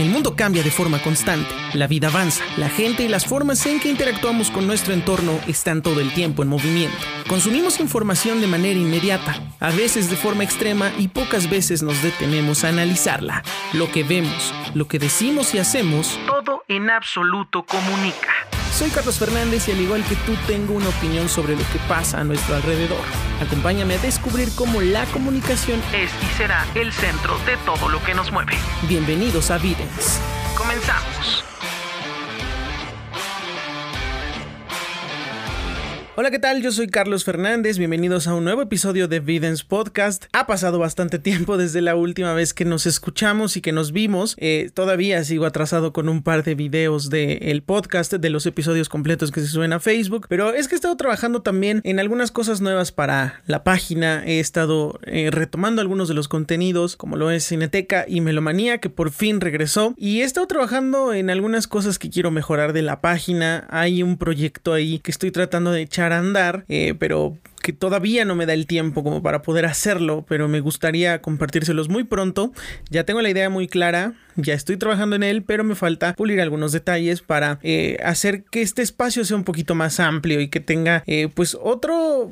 El mundo cambia de forma constante, la vida avanza, la gente y las formas en que interactuamos con nuestro entorno están todo el tiempo en movimiento. Consumimos información de manera inmediata, a veces de forma extrema y pocas veces nos detenemos a analizarla. Lo que vemos, lo que decimos y hacemos, todo en absoluto comunica. Soy Carlos Fernández y al igual que tú tengo una opinión sobre lo que pasa a nuestro alrededor. Acompáñame a descubrir cómo la comunicación es y será el centro de todo lo que nos mueve. Bienvenidos a Videns. Comenzamos. Hola, ¿qué tal? Yo soy Carlos Fernández, bienvenidos a un nuevo episodio de Videns Podcast. Ha pasado bastante tiempo desde la última vez que nos escuchamos y que nos vimos. Eh, todavía sigo atrasado con un par de videos del podcast, de los episodios completos que se suben a Facebook, pero es que he estado trabajando también en algunas cosas nuevas para la página. He estado eh, retomando algunos de los contenidos, como lo es Cineteca y Melomanía, que por fin regresó. Y he estado trabajando en algunas cosas que quiero mejorar de la página. Hay un proyecto ahí que estoy tratando de echar andar, eh, pero que todavía no me da el tiempo como para poder hacerlo, pero me gustaría compartírselos muy pronto. Ya tengo la idea muy clara, ya estoy trabajando en él, pero me falta pulir algunos detalles para eh, hacer que este espacio sea un poquito más amplio y que tenga eh, pues otro,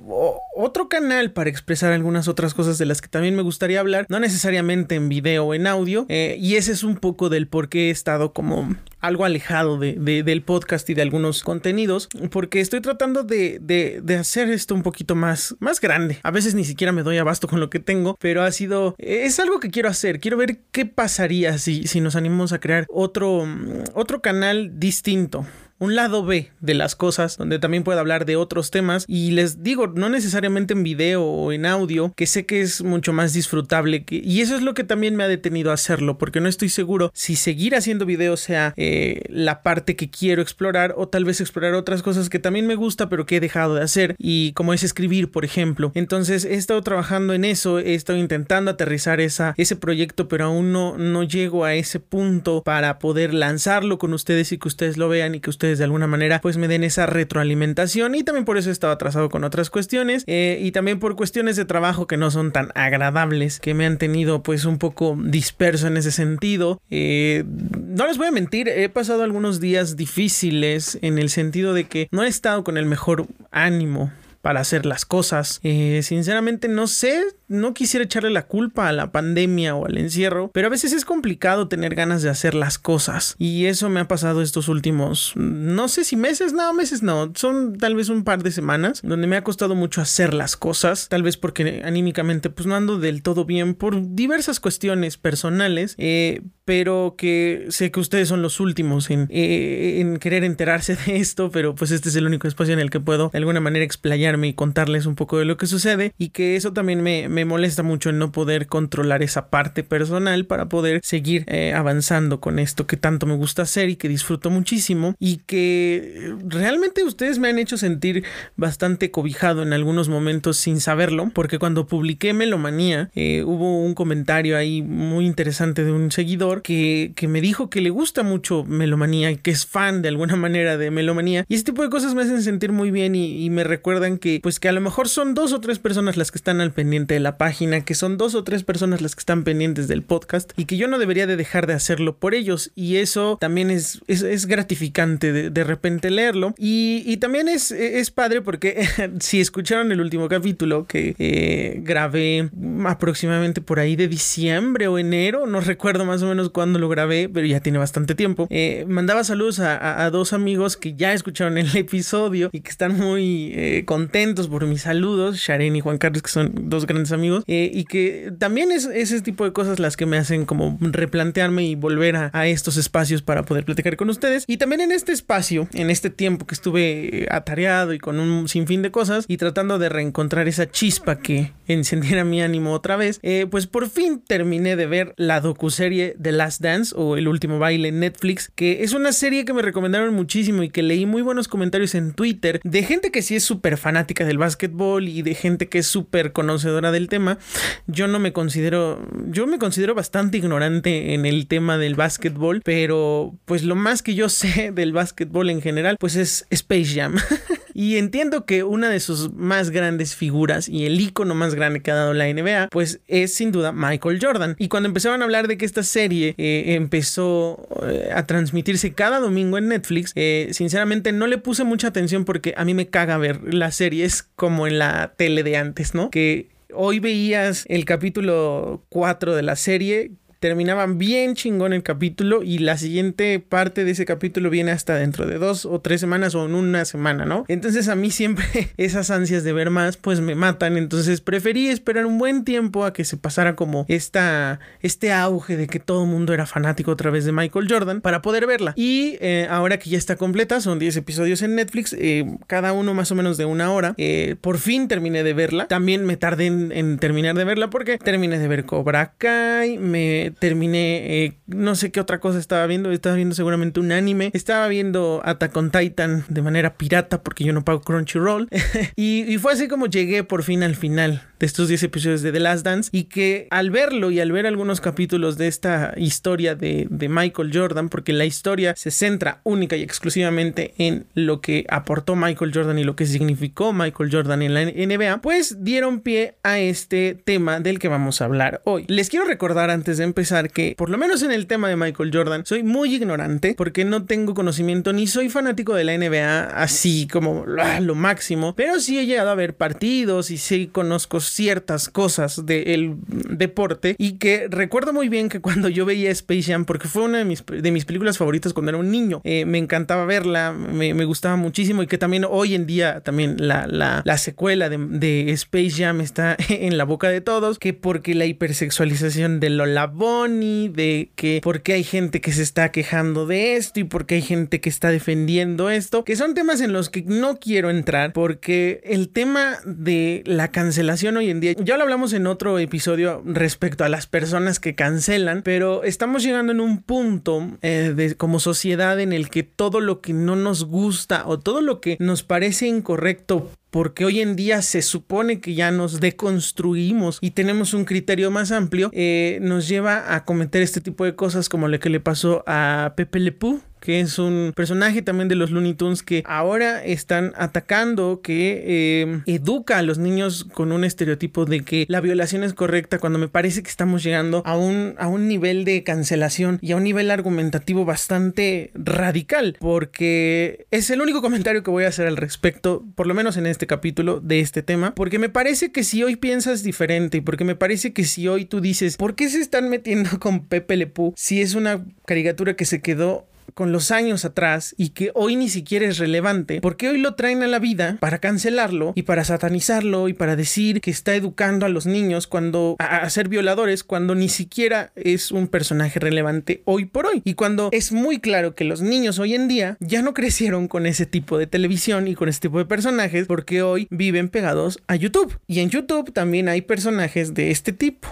otro canal para expresar algunas otras cosas de las que también me gustaría hablar, no necesariamente en video o en audio, eh, y ese es un poco del por qué he estado como algo alejado de, del podcast y de algunos contenidos, porque estoy tratando de, de, hacer esto un poquito más, más grande. A veces ni siquiera me doy abasto con lo que tengo, pero ha sido, es algo que quiero hacer. Quiero ver qué pasaría si, si nos animamos a crear otro, otro canal distinto un lado B de las cosas, donde también puedo hablar de otros temas. Y les digo, no necesariamente en video o en audio, que sé que es mucho más disfrutable. y eso es lo que también me ha detenido a hacerlo, porque no estoy seguro si seguir haciendo video sea eh, la parte que quiero explorar o tal vez explorar otras cosas que también me gusta, pero que he dejado de hacer. Y como es escribir, por ejemplo. Entonces he estado trabajando en eso, he estado intentando aterrizar esa, ese proyecto, pero aún no, no llego a ese punto para poder lanzarlo con ustedes y que ustedes lo vean y que ustedes de alguna manera pues me den esa retroalimentación. Y también por eso he estado atrasado con otras cuestiones eh, y también por cuestiones de trabajo que no son tan agradables que me han tenido pues un poco disperso en ese sentido. Eh, no les voy a mentir he pasado algunos días difíciles en el sentido de que no he estado con el mejor ánimo para hacer las cosas. Eh, sinceramente no sé, no quisiera echarle la culpa a la pandemia o al encierro, pero a veces es complicado tener ganas de hacer las cosas. Y eso me ha pasado estos últimos, no sé si meses, no, meses no, son tal vez un par de semanas donde me ha costado mucho hacer las cosas, tal vez porque anímicamente pues no ando del todo bien por diversas cuestiones personales, eh, pero que sé que ustedes son los últimos en, eh, en querer enterarse de esto, pero pues este es el único espacio en el que puedo de alguna manera explayarme y contarles un poco de lo que sucede y que eso también me, me molesta mucho el no poder controlar esa parte personal para poder seguir eh, avanzando con esto que tanto me gusta hacer y que disfruto muchísimo y que realmente ustedes me han hecho sentir bastante cobijado en algunos momentos sin saberlo porque cuando publiqué Melomanía eh, hubo un comentario ahí muy interesante de un seguidor que, me dijo que le gusta mucho Melomanía y que es fan de alguna manera de Melomanía. Y este tipo de cosas me hacen sentir muy bien y, me recuerdan que, pues que a lo mejor son dos o tres personas las que están al pendiente de la página, que son dos o tres personas las que están pendientes del podcast y que yo no debería de dejar de hacerlo por ellos. Y eso también es, es, gratificante de, repente leerlo. Y, también es, es padre porque si escucharon el último capítulo que eh, grabé aproximadamente por ahí de diciembre o enero, no recuerdo más o menos cuando lo grabé, pero ya tiene bastante tiempo. Eh, mandaba saludos a, dos amigos que ya escucharon el episodio y que están muy eh, contentos por mis saludos, Sharen y Juan Carlos, que son dos grandes amigos, eh, y que también es ese tipo de cosas las que me hacen como replantearme y volver a, estos espacios para poder platicar con ustedes. Y también en este espacio, en este tiempo que estuve atareado y con un sinfín de cosas y tratando de reencontrar esa chispa que encendiera mi ánimo otra vez, pues por fin terminé de ver la docuserie de Last Dance o El último baile en Netflix, que es una serie que me recomendaron muchísimo y que leí muy buenos comentarios en Twitter de gente que sí es súper fanática del básquetbol y de gente que es súper conocedora del tema. Yo no me considero, yo me considero bastante ignorante en el tema del básquetbol, pero pues lo más que yo sé del básquetbol en general, pues es Space Jam. y entiendo que una de sus más grandes figuras y el icono más grande que ha dado la NBA, pues es sin duda Michael Jordan. Y cuando empezaron a hablar de que esta serie eh, empezó eh, a transmitirse cada domingo en Netflix, eh, sinceramente no le puse mucha atención porque a mí me caga ver las series como en la tele de antes, ¿no? Que hoy veías el capítulo 4 de la serie terminaban bien chingón el capítulo y la siguiente parte de ese capítulo viene hasta dentro de dos o tres semanas o en una semana, ¿no? Entonces a mí siempre esas ansias de ver más pues me matan, entonces preferí esperar un buen tiempo a que se pasara como esta, este auge de que todo el mundo era fanático a través de Michael Jordan para poder verla. Y eh, ahora que ya está completa, son 10 episodios en Netflix, eh, cada uno más o menos de una hora, eh, por fin terminé de verla. También me tardé en, en terminar de verla porque terminé de ver Cobra Kai, me terminé, eh, no sé qué otra cosa estaba viendo, estaba viendo seguramente un anime, estaba viendo Attack on Titan de manera pirata porque yo no pago Crunchyroll. Y fue así como llegué por fin al final de estos 10 episodios de The Last Dance y que al verlo y al ver algunos capítulos de esta historia de, Michael Jordan, porque la historia se centra única y exclusivamente en lo que aportó Michael Jordan y lo que significó Michael Jordan en la NBA, pues dieron pie a este tema del que vamos a hablar hoy. Les quiero recordar antes de empezar que, por lo menos en el tema de Michael Jordan, soy muy ignorante porque no tengo conocimiento ni soy fanático de la NBA así como ah, lo máximo, pero sí he llegado a ver partidos y sí conozco ciertas cosas del deporte. Y que recuerdo muy bien que cuando yo veía Space Jam, porque fue una de mis, de mis películas favoritas cuando era un niño, eh, me encantaba verla, me, me, gustaba muchísimo. Y que también hoy en día también la, la, la secuela de, de, Space Jam está en la boca de todos, que porque la hipersexualización de Lola Bonnie, de que porque hay gente que se está quejando de esto y porque hay gente que está defendiendo esto, que son temas en los que no quiero entrar porque el tema de la cancelación hoy en día, ya lo hablamos en otro episodio respecto a las personas que cancelan, pero estamos llegando en un punto eh, de, como sociedad en el que todo lo que no nos gusta o todo lo que nos parece incorrecto porque hoy en día se supone que ya nos deconstruimos y tenemos un criterio más amplio, eh, nos lleva a cometer este tipo de cosas como lo que le pasó a Pepe Le Pew, que es un personaje también de los Looney Tunes que ahora están atacando, que eh, educa a los niños con un estereotipo de que la violación es correcta, cuando me parece que estamos llegando a un, a un nivel de cancelación y a un nivel argumentativo bastante radical, porque es el único comentario que voy a hacer al respecto, por lo menos en este capítulo de este tema, porque me parece que si hoy piensas diferente, porque me parece que si hoy tú dices, ¿por qué se están metiendo con Pepe Le Pew si es una caricatura que se quedó con los años atrás y que hoy ni siquiera es relevante, porque hoy lo traen a la vida para cancelarlo y para satanizarlo y para decir que está educando a los niños cuando a, ser violadores cuando ni siquiera es un personaje relevante hoy por hoy y cuando es muy claro que los niños hoy en día ya no crecieron con ese tipo de televisión y con ese tipo de personajes porque hoy viven pegados a YouTube y en YouTube también hay personajes de este tipo.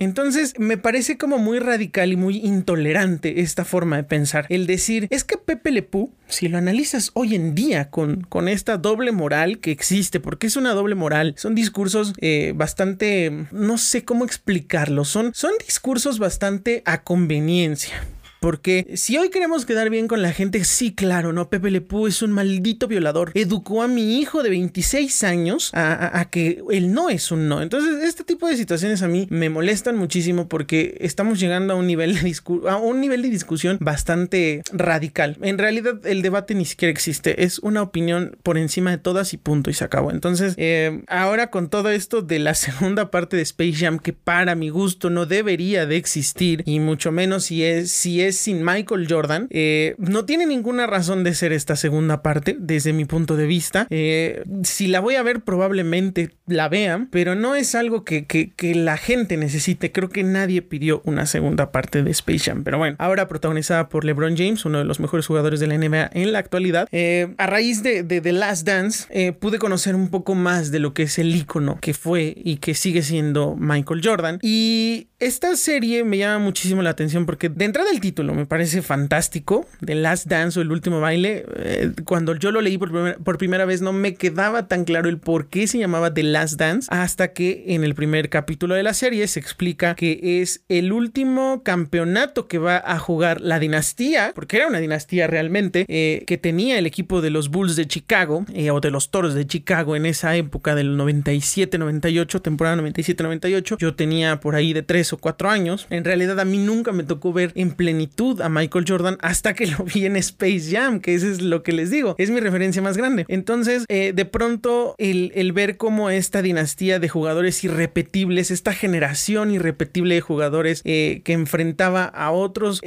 Entonces me parece como muy radical y muy intolerante esta forma de pensar. El decir, es que Pepe Lepú, si lo analizas hoy en día con, con esta doble moral que existe, porque es una doble moral, son discursos eh, bastante, no sé cómo explicarlo, son, son discursos bastante a conveniencia. Porque si hoy queremos quedar bien con la gente, sí, claro, ¿no? Pepe Le es un maldito violador. Educó a mi hijo de 26 años a, que él no es un no. Entonces, este tipo de situaciones a mí me molestan muchísimo porque estamos llegando a un nivel de, a un nivel de discusión bastante radical. En realidad, el debate ni siquiera existe. Es una opinión por encima de todas y punto y se acabó. Entonces, eh, ahora con todo esto de la segunda parte de Space Jam, que para mi gusto no debería de existir, y mucho menos si es, si es sin Michael Jordan. Eh, no tiene ninguna razón de ser esta segunda parte, desde mi punto de vista. Eh, si la voy a ver, probablemente la vean, pero no es algo que, la gente necesite. Creo que nadie pidió una segunda parte de Space Jam. Pero bueno, ahora protagonizada por LeBron James, uno de los mejores jugadores de la NBA en la actualidad. Eh, a raíz de, de, The Last Dance, pude conocer un poco más de lo que es el icono que fue y que sigue siendo Michael Jordan. Y esta serie me llama muchísimo la atención porque de entrada el título me parece fantástico, The Last Dance o El Último Baile. Eh, cuando yo lo leí por, por primera vez no me quedaba tan claro el por qué se llamaba The Last Dance hasta que en el primer capítulo de la serie se explica que es el último campeonato que va a jugar la dinastía, porque era una dinastía realmente, eh, que tenía el equipo de los Bulls de Chicago eh, o de los Toros de Chicago en esa época del 97-98, temporada 97-98. Yo tenía por ahí de 3 o 4 años. En realidad a mí nunca me tocó ver en plenitud a Michael Jordan hasta que lo vi en Space Jam, que eso es lo que les digo, es mi referencia más grande. Entonces, eh, de pronto, el, ver cómo esta dinastía de jugadores irrepetibles, esta generación irrepetible de jugadores que enfrentaba a otros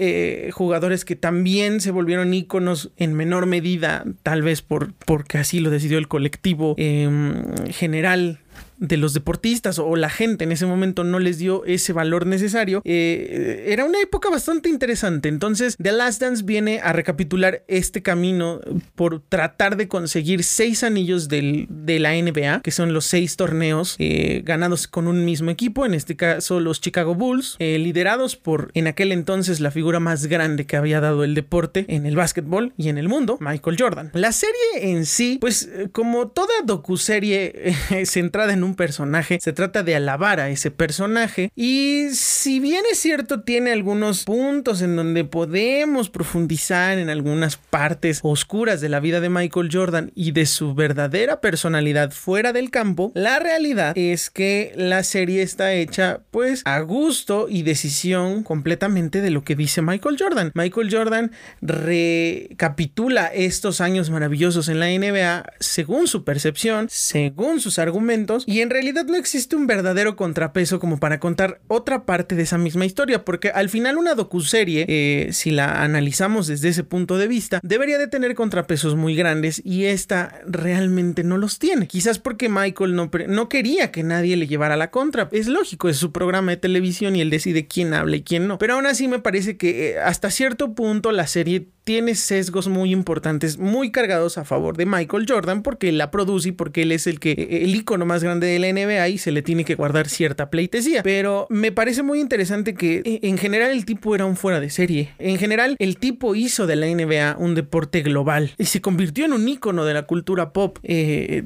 jugadores que también se volvieron íconos en menor medida, tal vez por, porque así lo decidió el colectivo em, general de los deportistas o la gente en ese momento no les dio ese valor necesario, eh, era una época bastante interesante. Entonces, The Last Dance viene a recapitular este camino por tratar de conseguir seis anillos de la NBA, que son los seis torneos eh, ganados con un mismo equipo, en este caso los Chicago Bulls, eh, liderados por en aquel entonces la figura más grande que había dado el deporte en el básquetbol y en el mundo, Michael Jordan. La serie en sí, pues como toda docuserie centrada en un personaje, se trata de alabar a ese personaje y si bien es cierto tiene algunos puntos en donde podemos profundizar en algunas partes oscuras de la vida de Michael Jordan y de su verdadera personalidad fuera del campo, la realidad es que la serie está hecha pues a gusto y decisión completamente de lo que dice Michael Jordan. Michael Jordan recapitula estos años maravillosos en la NBA según su percepción, según sus argumentos y en realidad no existe un verdadero contrapeso como para contar otra parte de esa misma historia, porque al final una docuserie, eh, si la analizamos desde ese punto de vista, debería de tener contrapesos muy grandes y esta realmente no los tiene. Quizás porque Michael no, no quería que nadie le llevara la contra. Es lógico, es su programa de televisión y él decide quién habla y quién no. Pero aún así me parece que eh, hasta cierto punto la serie tiene sesgos muy importantes, muy cargados a favor de Michael Jordan porque él la produce y porque él es el que el icono más grande de la NBA y se le tiene que guardar cierta pleitesía. Pero me parece muy interesante que e, en general el tipo era un fuera de serie. En general el tipo hizo de la NBA un deporte global y se convirtió en un icono de la cultura pop. Eh,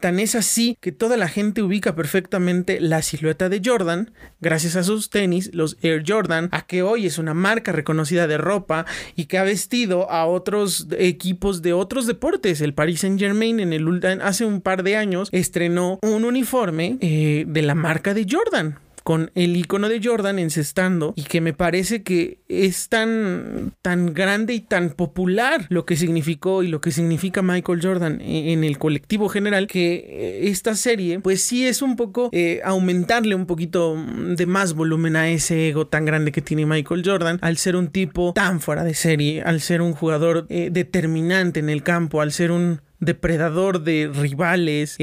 tan es así que toda la gente ubica perfectamente la silueta de Jordan gracias a sus tenis, los Air Jordan, a que hoy es una marca reconocida de ropa y que ha vestido a otros equipos de otros deportes. El Paris Saint Germain en el hace un par de años estrenó un uniforme eh, de la marca de Jordan con el icono de Jordan encestando y que me parece que es tan, tan grande y tan popular lo que significó y lo que significa Michael Jordan e, en el colectivo general que eh, esta serie pues sí es un poco eh, aumentarle un poquito de más volumen a ese ego tan grande que tiene Michael Jordan al ser un tipo tan fuera de serie, al ser un jugador eh, determinante en el campo, al ser un depredador de rivales,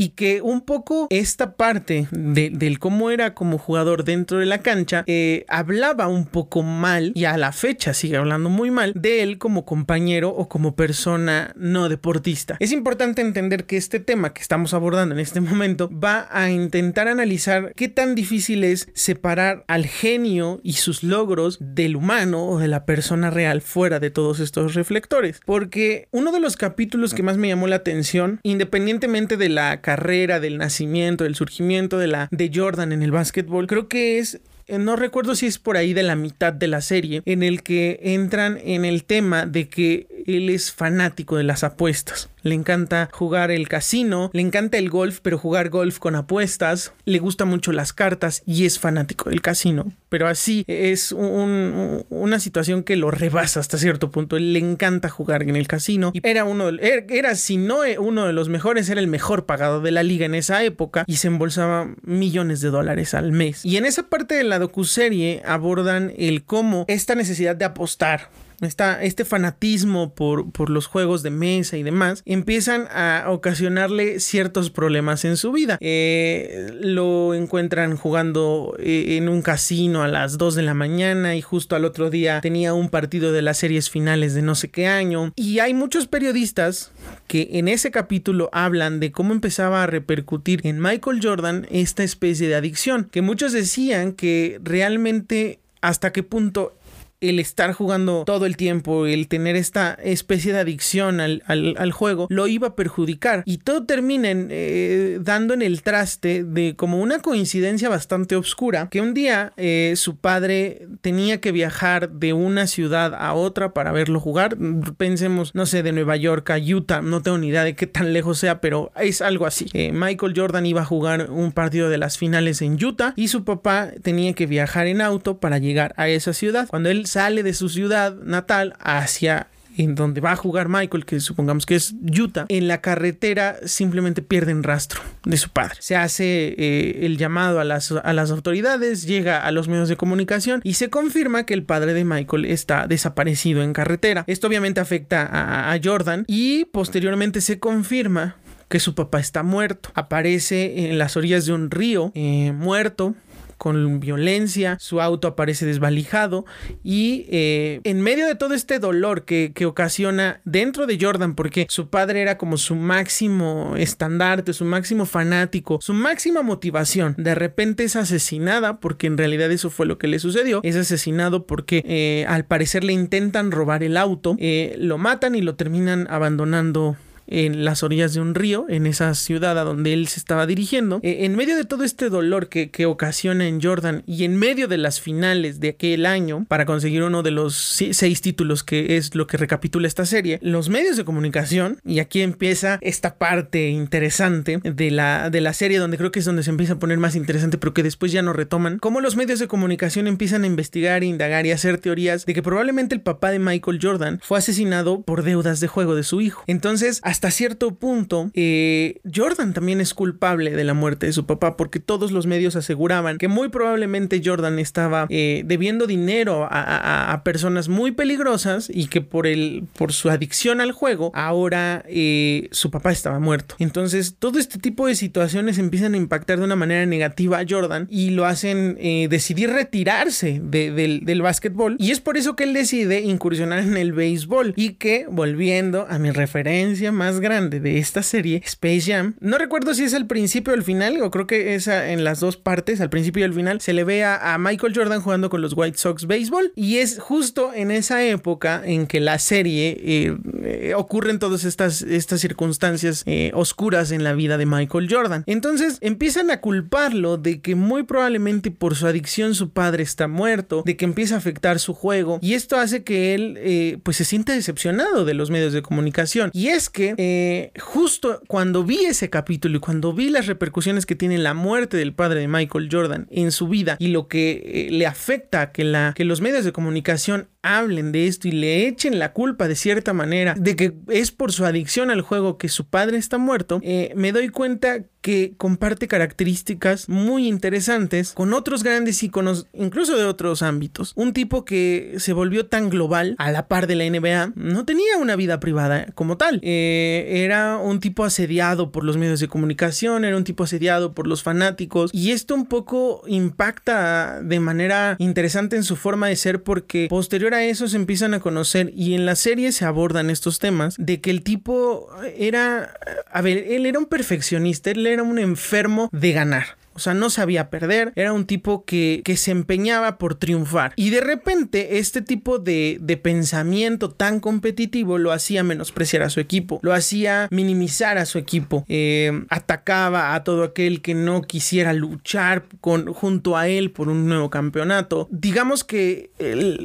y que un poco esta parte de, del cómo era como jugador dentro de la cancha eh, hablaba un poco mal y a la fecha sigue hablando muy mal de él como compañero o como persona no deportista. Es importante entender que este tema que estamos abordando en este momento va a intentar analizar qué tan difícil es separar al genio y sus logros del humano o de la persona real fuera de todos estos reflectores. Porque uno de los capítulos que más me llamó la atención, independientemente de la carrera, del nacimiento, del surgimiento de la de Jordan en el básquetbol, creo que es eh, no recuerdo si es por ahí de la mitad de la serie, en el que entran en el tema de que él es fanático de las apuestas. Le encanta jugar el casino, le encanta el golf, pero jugar golf con apuestas, le gusta mucho las cartas y es fanático del casino. Pero así es una situación que lo rebasa hasta cierto punto. le encanta jugar en el casino. Y era uno, er, era si no e, uno de los mejores, era el mejor pagado de la liga en esa época y se embolsaba millones de dólares al mes. Y en esa parte de la docuserie abordan el cómo esta necesidad de apostar este fanatismo por, por, los juegos de mesa y demás, empiezan a ocasionarle ciertos problemas en su vida. Eh, lo encuentran jugando eh, en un casino a las 2 de la mañana y justo al otro día tenía un partido de las series finales de no sé qué año. Y hay muchos periodistas que en ese capítulo hablan de cómo empezaba a repercutir en Michael Jordan esta especie de adicción, que muchos decían que realmente hasta qué punto el estar jugando todo el tiempo, el tener esta especie de adicción al, juego, lo iba a perjudicar. Y todo termina eh, dando en el traste de como una coincidencia bastante oscura, que un día eh, su padre tenía que viajar de una ciudad a otra para verlo jugar. Pensemos, no sé, de Nueva York a Utah, no tengo ni idea de qué tan lejos sea, pero es algo así. Eh, Michael Jordan iba a jugar un partido de las finales en Utah y su papá tenía que viajar en auto para llegar a esa ciudad. Cuando él sale de su ciudad natal hacia en donde va a jugar Michael, que supongamos que es Utah, en la carretera simplemente pierden rastro de su padre. Se hace eh, el llamado a las, a las autoridades, llega a los medios de comunicación y se confirma que el padre de Michael está desaparecido en carretera. Esto obviamente afecta a, Jordan y posteriormente se confirma que su papá está muerto. Aparece en las orillas de un río eh, muerto con violencia, su auto aparece desvalijado y eh, en medio de todo este dolor que, ocasiona dentro de Jordan, porque su padre era como su máximo estandarte, su máximo fanático, su máxima motivación, de repente es asesinada, porque en realidad eso fue lo que le sucedió, es asesinado porque eh, al parecer le intentan robar el auto, eh, lo matan y lo terminan abandonando en las orillas de un río, en esa ciudad a donde él se estaba dirigiendo. Eh, en medio de todo este dolor que, ocasiona en Jordan y en medio de las finales de aquel año para conseguir uno de los seis títulos que es lo que recapitula esta serie, los medios de comunicación, y aquí empieza esta parte interesante de la, de la serie donde creo que es donde se empieza a poner más interesante, pero que después ya no retoman, cómo los medios de comunicación empiezan a investigar, indagar y hacer teorías de que probablemente el papá de Michael Jordan fue asesinado por deudas de juego de su hijo. Entonces, hasta hasta cierto punto, eh, Jordan también es culpable de la muerte de su papá porque todos los medios aseguraban que muy probablemente Jordan estaba eh, debiendo dinero a, personas muy peligrosas y que por, el, por su adicción al juego ahora eh, su papá estaba muerto. Entonces todo este tipo de situaciones empiezan a impactar de una manera negativa a Jordan y lo hacen decidir retirarse del, del básquetbol y es por eso que él decide incursionar en el béisbol y que volviendo a mi referencia más grande de esta serie, Space Jam, no recuerdo si es al principio o al final, o creo que es en las dos partes, al principio y al final, se le ve a, Michael Jordan jugando con los White Sox béisbol y es justo en esa época en que la serie eh, eh, ocurren todas estas, estas circunstancias eh, oscuras en la vida de Michael Jordan. Entonces empiezan a culparlo de que muy probablemente por su adicción su padre está muerto, de que empieza a afectar su juego y esto hace que él pues se sienta decepcionado de los medios de comunicación. Y es que eh, justo cuando vi ese capítulo y cuando vi las repercusiones que tiene la muerte del padre de Michael Jordan en su vida y lo que eh, le afecta que, la, que los medios de comunicación hablen de esto y le echen la culpa de cierta manera de que es por su adicción al juego que su padre está muerto, eh, me doy cuenta que comparte características muy interesantes con otros grandes íconos, incluso de otros ámbitos. Un tipo que se volvió tan global a la par de la NBA, no tenía una vida privada como tal. Eh, era un tipo asediado por los medios de comunicación, era un tipo asediado por los fanáticos y esto un poco impacta de manera interesante en su forma de ser porque posteriormente a eso se empiezan a conocer y en la serie se abordan estos temas de que el tipo era, a ver, él era un perfeccionista, él era un enfermo de ganar. O sea, no sabía perder, era un tipo que, se empeñaba por triunfar. Y de repente este tipo de, pensamiento tan competitivo lo hacía menospreciar a su equipo, lo hacía minimizar a su equipo, eh, atacaba a todo aquel que no quisiera luchar con, junto a él por un nuevo campeonato. Digamos que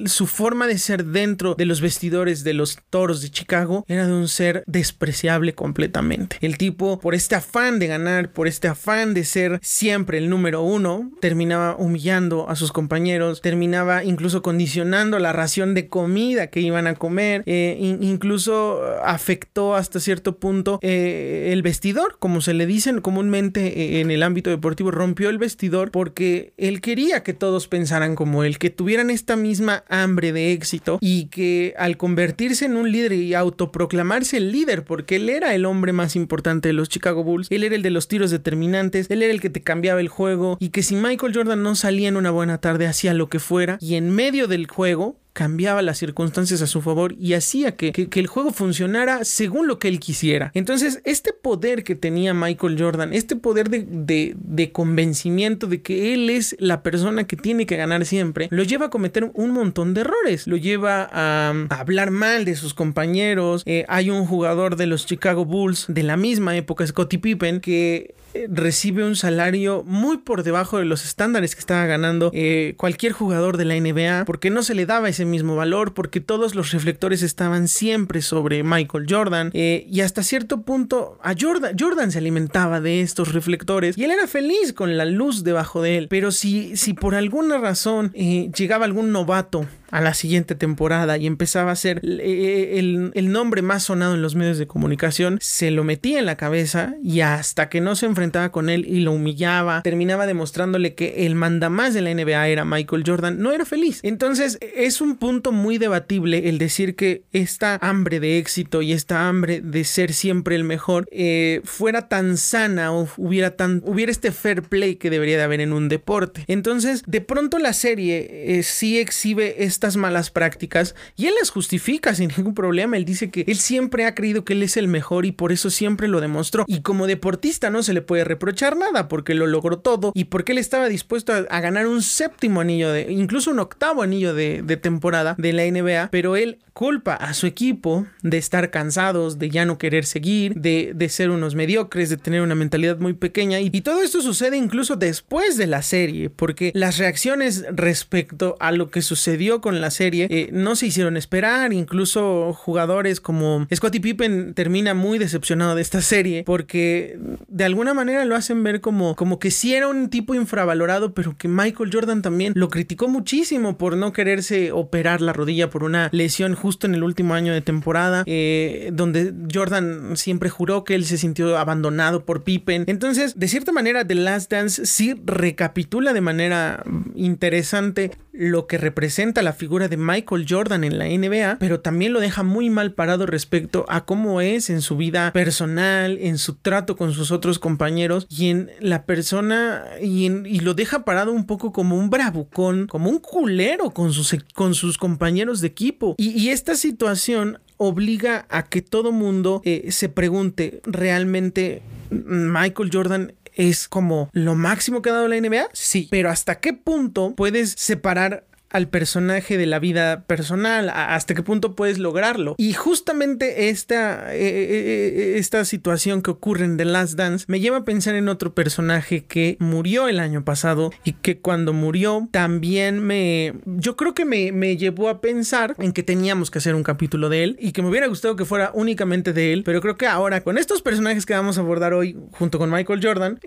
su forma de ser dentro de los vestidores de los toros de Chicago era de un ser despreciable completamente. El tipo, por este afán de ganar, por este afán de ser siempre el número uno, terminaba humillando a sus compañeros, terminaba incluso condicionando la ración de comida que iban a comer, eh, incluso afectó hasta cierto punto eh, el vestidor, como se le dicen comúnmente eh, en el ámbito deportivo, rompió el vestidor porque él quería que todos pensaran como él, que tuvieran esta misma hambre de éxito y que al convertirse en un líder y autoproclamarse el líder, porque él era el hombre más importante de los Chicago Bulls, él era el de los tiros determinantes, él era el que te cambiaba el juego y que si Michael Jordan no salía en una buena tarde hacía lo que fuera y en medio del juego cambiaba las circunstancias a su favor y hacía que, el juego funcionara según lo que él quisiera. Entonces, este poder que tenía Michael Jordan, este poder de, convencimiento de que él es la persona que tiene que ganar siempre, lo lleva a cometer un montón de errores. Lo lleva a, hablar mal de sus compañeros. Eh, hay un jugador de los Chicago Bulls de la misma época, Scottie Pippen, que recibe un salario muy por debajo de los estándares que estaba ganando eh, cualquier jugador de la NBA, porque no se le daba ese mismo valor, porque todos los reflectores estaban siempre sobre Michael Jordan, eh, y hasta cierto punto a Jordan, Jordan se alimentaba de estos reflectores, y él era feliz con la luz debajo de él, pero si, si por alguna razón eh, llegaba algún novato a la siguiente temporada y empezaba a ser el, el, nombre más sonado en los medios de comunicación, se lo metía en la cabeza y hasta que no se enfrentaba con él y lo humillaba, terminaba demostrándole que el mandamás de la NBA era Michael Jordan, no era feliz. Entonces es un punto muy debatible el decir que esta hambre de éxito y esta hambre de ser siempre el mejor eh, fuera tan sana o hubiera tan hubiera este fair play que debería de haber en un deporte. Entonces de pronto la serie eh, sí exhibe malas prácticas y él las justifica sin ningún problema. Él dice que él siempre ha creído que él es el mejor y por eso siempre lo demostró. Y como deportista no se le puede reprochar nada porque lo logró todo y porque él estaba dispuesto a, ganar un séptimo anillo de, incluso un octavo anillo de, de temporada de la NBA, pero él culpa a su equipo de estar cansados, de ya no querer seguir, de, de ser unos mediocres, de tener una mentalidad muy pequeña. Y, todo esto sucede incluso después de la serie, porque las reacciones respecto a lo que sucedió con la serie eh, no se hicieron esperar. Incluso jugadores como Scottie Pippen termina muy decepcionado de esta serie, porque de alguna manera lo hacen ver como, como que sí era un tipo infravalorado, pero que Michael Jordan también lo criticó muchísimo por no quererse operar la rodilla por una lesión justo en el último año de temporada, eh, donde Jordan siempre juró que él se sintió abandonado por Pippen. Entonces, de cierta manera, The Last Dance sí recapitula de manera interesante lo que representa la figura de Michael Jordan en la NBA, pero también lo deja muy mal parado respecto a cómo es en su vida personal, en su trato con sus otros compañeros y en la persona y, lo deja parado un poco como un bravucón, como un culero con sus, con sus compañeros de equipo. Y, y esta situación obliga a que todo mundo eh, se pregunte realmente Michael Jordan es como lo máximo que ha dado la NBA? Sí, pero ¿hasta qué punto puedes separar al personaje de la vida personal, hasta qué punto puedes lograrlo. Y justamente esta, eh, eh, eh, esta situación que ocurre en The Last Dance me lleva a pensar en otro personaje que murió el año pasado y que cuando murió también me, yo creo que me, me llevó a pensar en que teníamos que hacer un capítulo de él y que me hubiera gustado que fuera únicamente de él, pero creo que ahora con estos personajes que vamos a abordar hoy junto con Michael Jordan,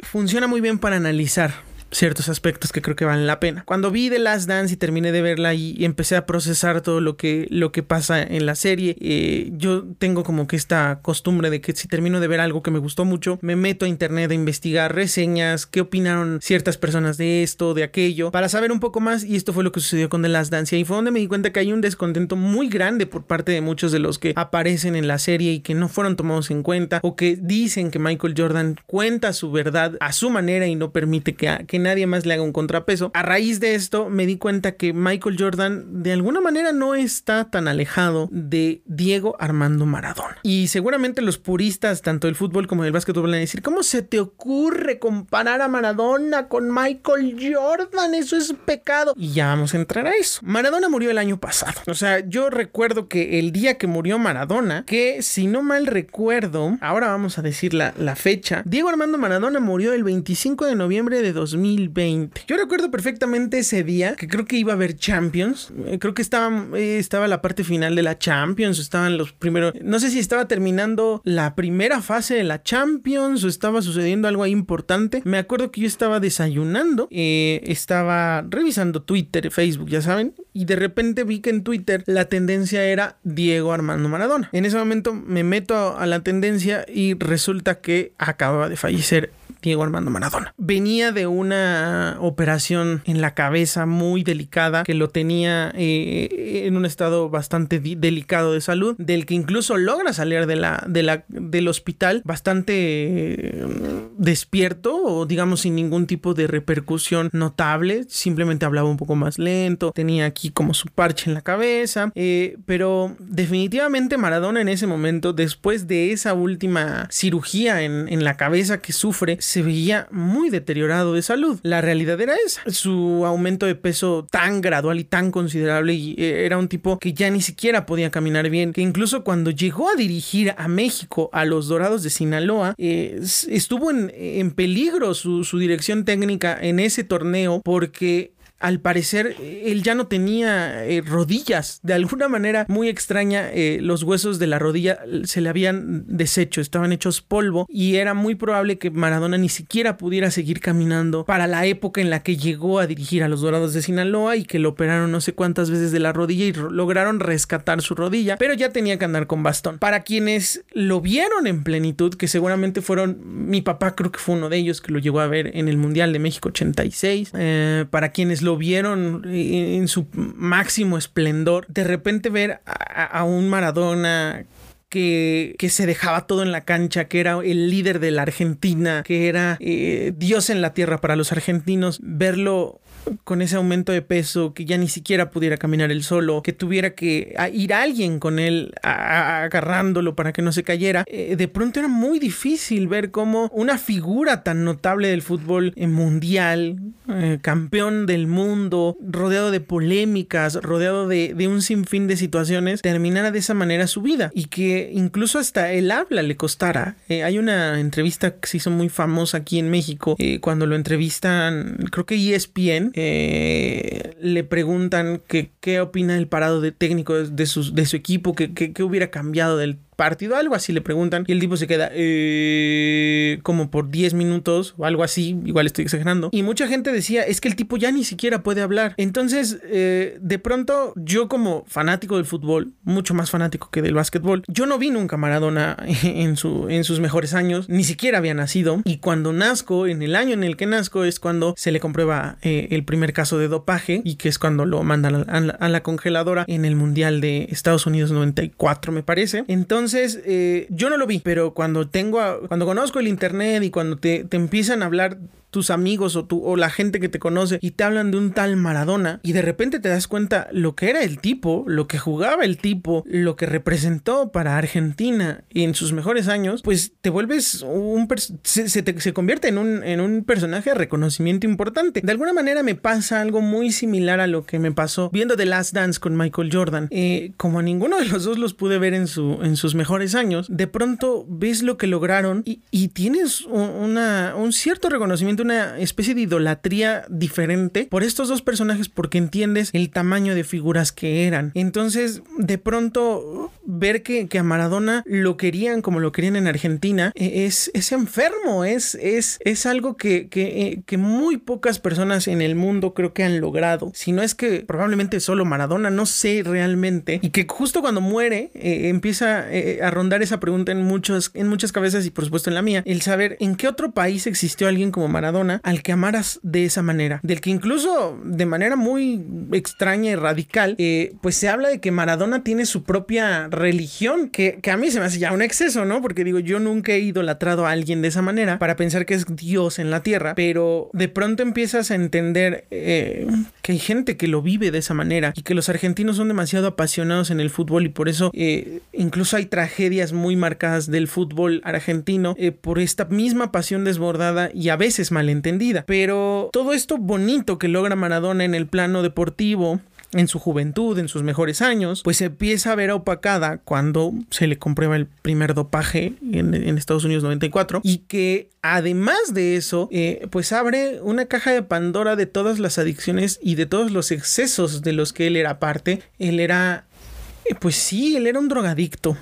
funciona muy bien para analizar ciertos aspectos que creo que valen la pena. Cuando vi The Last Dance y terminé de verla y, empecé a procesar todo lo que, lo que pasa en la serie, eh, yo tengo como que esta costumbre de que si termino de ver algo que me gustó mucho, me meto a internet a investigar reseñas, qué opinaron ciertas personas de esto, de aquello, para saber un poco más y esto fue lo que sucedió con The Last Dance y fue donde me di cuenta que hay un descontento muy grande por parte de muchos de los que aparecen en la serie y que no fueron tomados en cuenta o que dicen que Michael Jordan cuenta su verdad a su manera y no permite que nadie más le haga un contrapeso. A raíz de esto me di cuenta que Michael Jordan de alguna manera no está tan alejado de Diego Armando Maradona. Y seguramente los puristas, tanto del fútbol como del básquetbol, van a decir, ¿cómo se te ocurre comparar a Maradona con Michael Jordan? Eso es pecado. Y ya vamos a entrar a eso. Maradona murió el año pasado. O sea, yo recuerdo que el día que murió Maradona, que si no mal recuerdo, ahora vamos a decir la, la fecha, Diego Armando Maradona murió el 25 de noviembre de 2000 2020. Yo recuerdo perfectamente ese día que creo que iba a haber Champions. Eh, creo que estaba, eh, estaba la parte final de la Champions, estaban los primeros... No sé si estaba terminando la primera fase de la Champions o estaba sucediendo algo ahí importante. Me acuerdo que yo estaba desayunando, eh, estaba revisando Twitter, Facebook, ya saben, y de repente vi que en Twitter la tendencia era Diego Armando Maradona. En ese momento me meto a la tendencia y resulta que acababa de fallecer Diego Armando Maradona. Venía de una operación en la cabeza muy delicada que lo tenía eh, en un estado bastante delicado de salud, del que incluso logra salir de la, de la, del hospital bastante eh, despierto o digamos sin ningún tipo de repercusión notable, simplemente hablaba un poco más lento, tenía aquí como su parche en la cabeza, eh, pero definitivamente Maradona en ese momento, después de esa última cirugía en la cabeza que sufre, se veía muy deteriorado de salud. La realidad era esa. Su aumento de peso tan gradual y tan considerable y eh, era un tipo que ya ni siquiera podía caminar bien, que incluso cuando llegó a dirigir a México a los Dorados de Sinaloa, eh, estuvo en, en peligro su, su dirección técnica en ese torneo porque al parecer él ya no tenía eh, rodillas. De alguna manera muy extraña, eh, los huesos de la rodilla se le habían deshecho, estaban hechos polvo y era muy probable que Maradona ni siquiera pudiera seguir caminando para la época en la que llegó a dirigir a los Dorados de Sinaloa y que lo operaron no sé cuántas veces de la rodilla y lograron rescatar su rodilla, pero ya tenía que andar con bastón. Para quienes lo vieron en plenitud, que seguramente fueron mi papá, creo que fue uno de ellos que lo llegó a ver en el Mundial de México 86, eh, para quienes lo vieron en su máximo esplendor, de repente ver a, un Maradona que, que, se dejaba todo en la cancha, que era el líder de la Argentina, que era eh, Dios en la tierra para los argentinos, verlo con ese aumento de peso, que ya ni siquiera pudiera caminar él solo, que tuviera que ir alguien con él agarrándolo para que no se cayera, eh, de pronto era muy difícil ver cómo una figura tan notable del fútbol mundial, eh, campeón del mundo, rodeado de polémicas, rodeado de, un sinfín de situaciones, terminara de esa manera su vida y que incluso hasta el habla le costara. Eh, hay una entrevista que se hizo muy famosa aquí en México cuando lo entrevistan, creo que ESPN, eh, le preguntan qué opina el parado de técnico de, de su equipo, que, que, hubiera cambiado del partido, algo así le preguntan y el tipo se queda eh, como por 10 minutos o algo así, igual estoy exagerando. Y mucha gente decía, es que el tipo ya ni siquiera puede hablar. Entonces, eh, de pronto, yo como fanático del fútbol, mucho más fanático que del básquetbol, yo no vi nunca Maradona en, su, en sus mejores años, ni siquiera había nacido. Y cuando nazco, en el año en el que nazco, es cuando se le comprueba eh, el primer caso de dopaje y que es cuando lo mandan a la congeladora en el Mundial de Estados Unidos 94, me parece. Entonces, entonces, eh, yo no lo vi, pero cuando tengo, cuando conozco el internet y cuando te, te empiezan a hablar tus amigos o, tu, o la gente que te conoce y te hablan de un tal Maradona y de repente te das cuenta lo que era el tipo, lo que jugaba el tipo, lo que representó para Argentina en sus mejores años, pues te vuelves un... Se, se, convierte en un, en un personaje de reconocimiento importante. De alguna manera me pasa algo muy similar a lo que me pasó viendo The Last Dance con Michael Jordan. Eh, como ninguno de los dos los pude ver en, su, en sus mejores años, de pronto ves lo que lograron y, y tienes una, un cierto reconocimiento una especie de idolatría diferente por estos dos personajes porque entiendes el tamaño de figuras que eran. Entonces, de pronto, ver que, a Maradona lo querían como lo querían en Argentina e, es, es enfermo, es, es, es algo que, que, eh, muy pocas personas en el mundo creo que han logrado. Si no es que probablemente solo Maradona, no sé realmente. Y que justo cuando muere eh, empieza eh, a rondar esa pregunta en, muchos, en muchas cabezas y por supuesto en la mía, el saber en qué otro país existió alguien como Maradona al que amaras de esa manera, del que incluso de manera muy extraña y radical, eh, pues se habla de que Maradona tiene su propia religión, que, a mí se me hace ya un exceso, ¿no? Porque digo, yo nunca he idolatrado a alguien de esa manera para pensar que es Dios en la tierra, pero de pronto empiezas a entender eh, que hay gente que lo vive de esa manera y que los argentinos son demasiado apasionados en el fútbol y por eso eh, incluso hay tragedias muy marcadas del fútbol argentino por esta misma pasión desbordada y a veces más entendida. Pero todo esto bonito que logra Maradona en el plano deportivo, en su juventud, en sus mejores años, pues empieza a ver opacada cuando se le comprueba el primer dopaje en, Estados Unidos 94 y que además de eso, eh, pues abre una caja de Pandora de todas las adicciones y de todos los excesos de los que él era parte. Él era, eh, pues sí, él era un drogadicto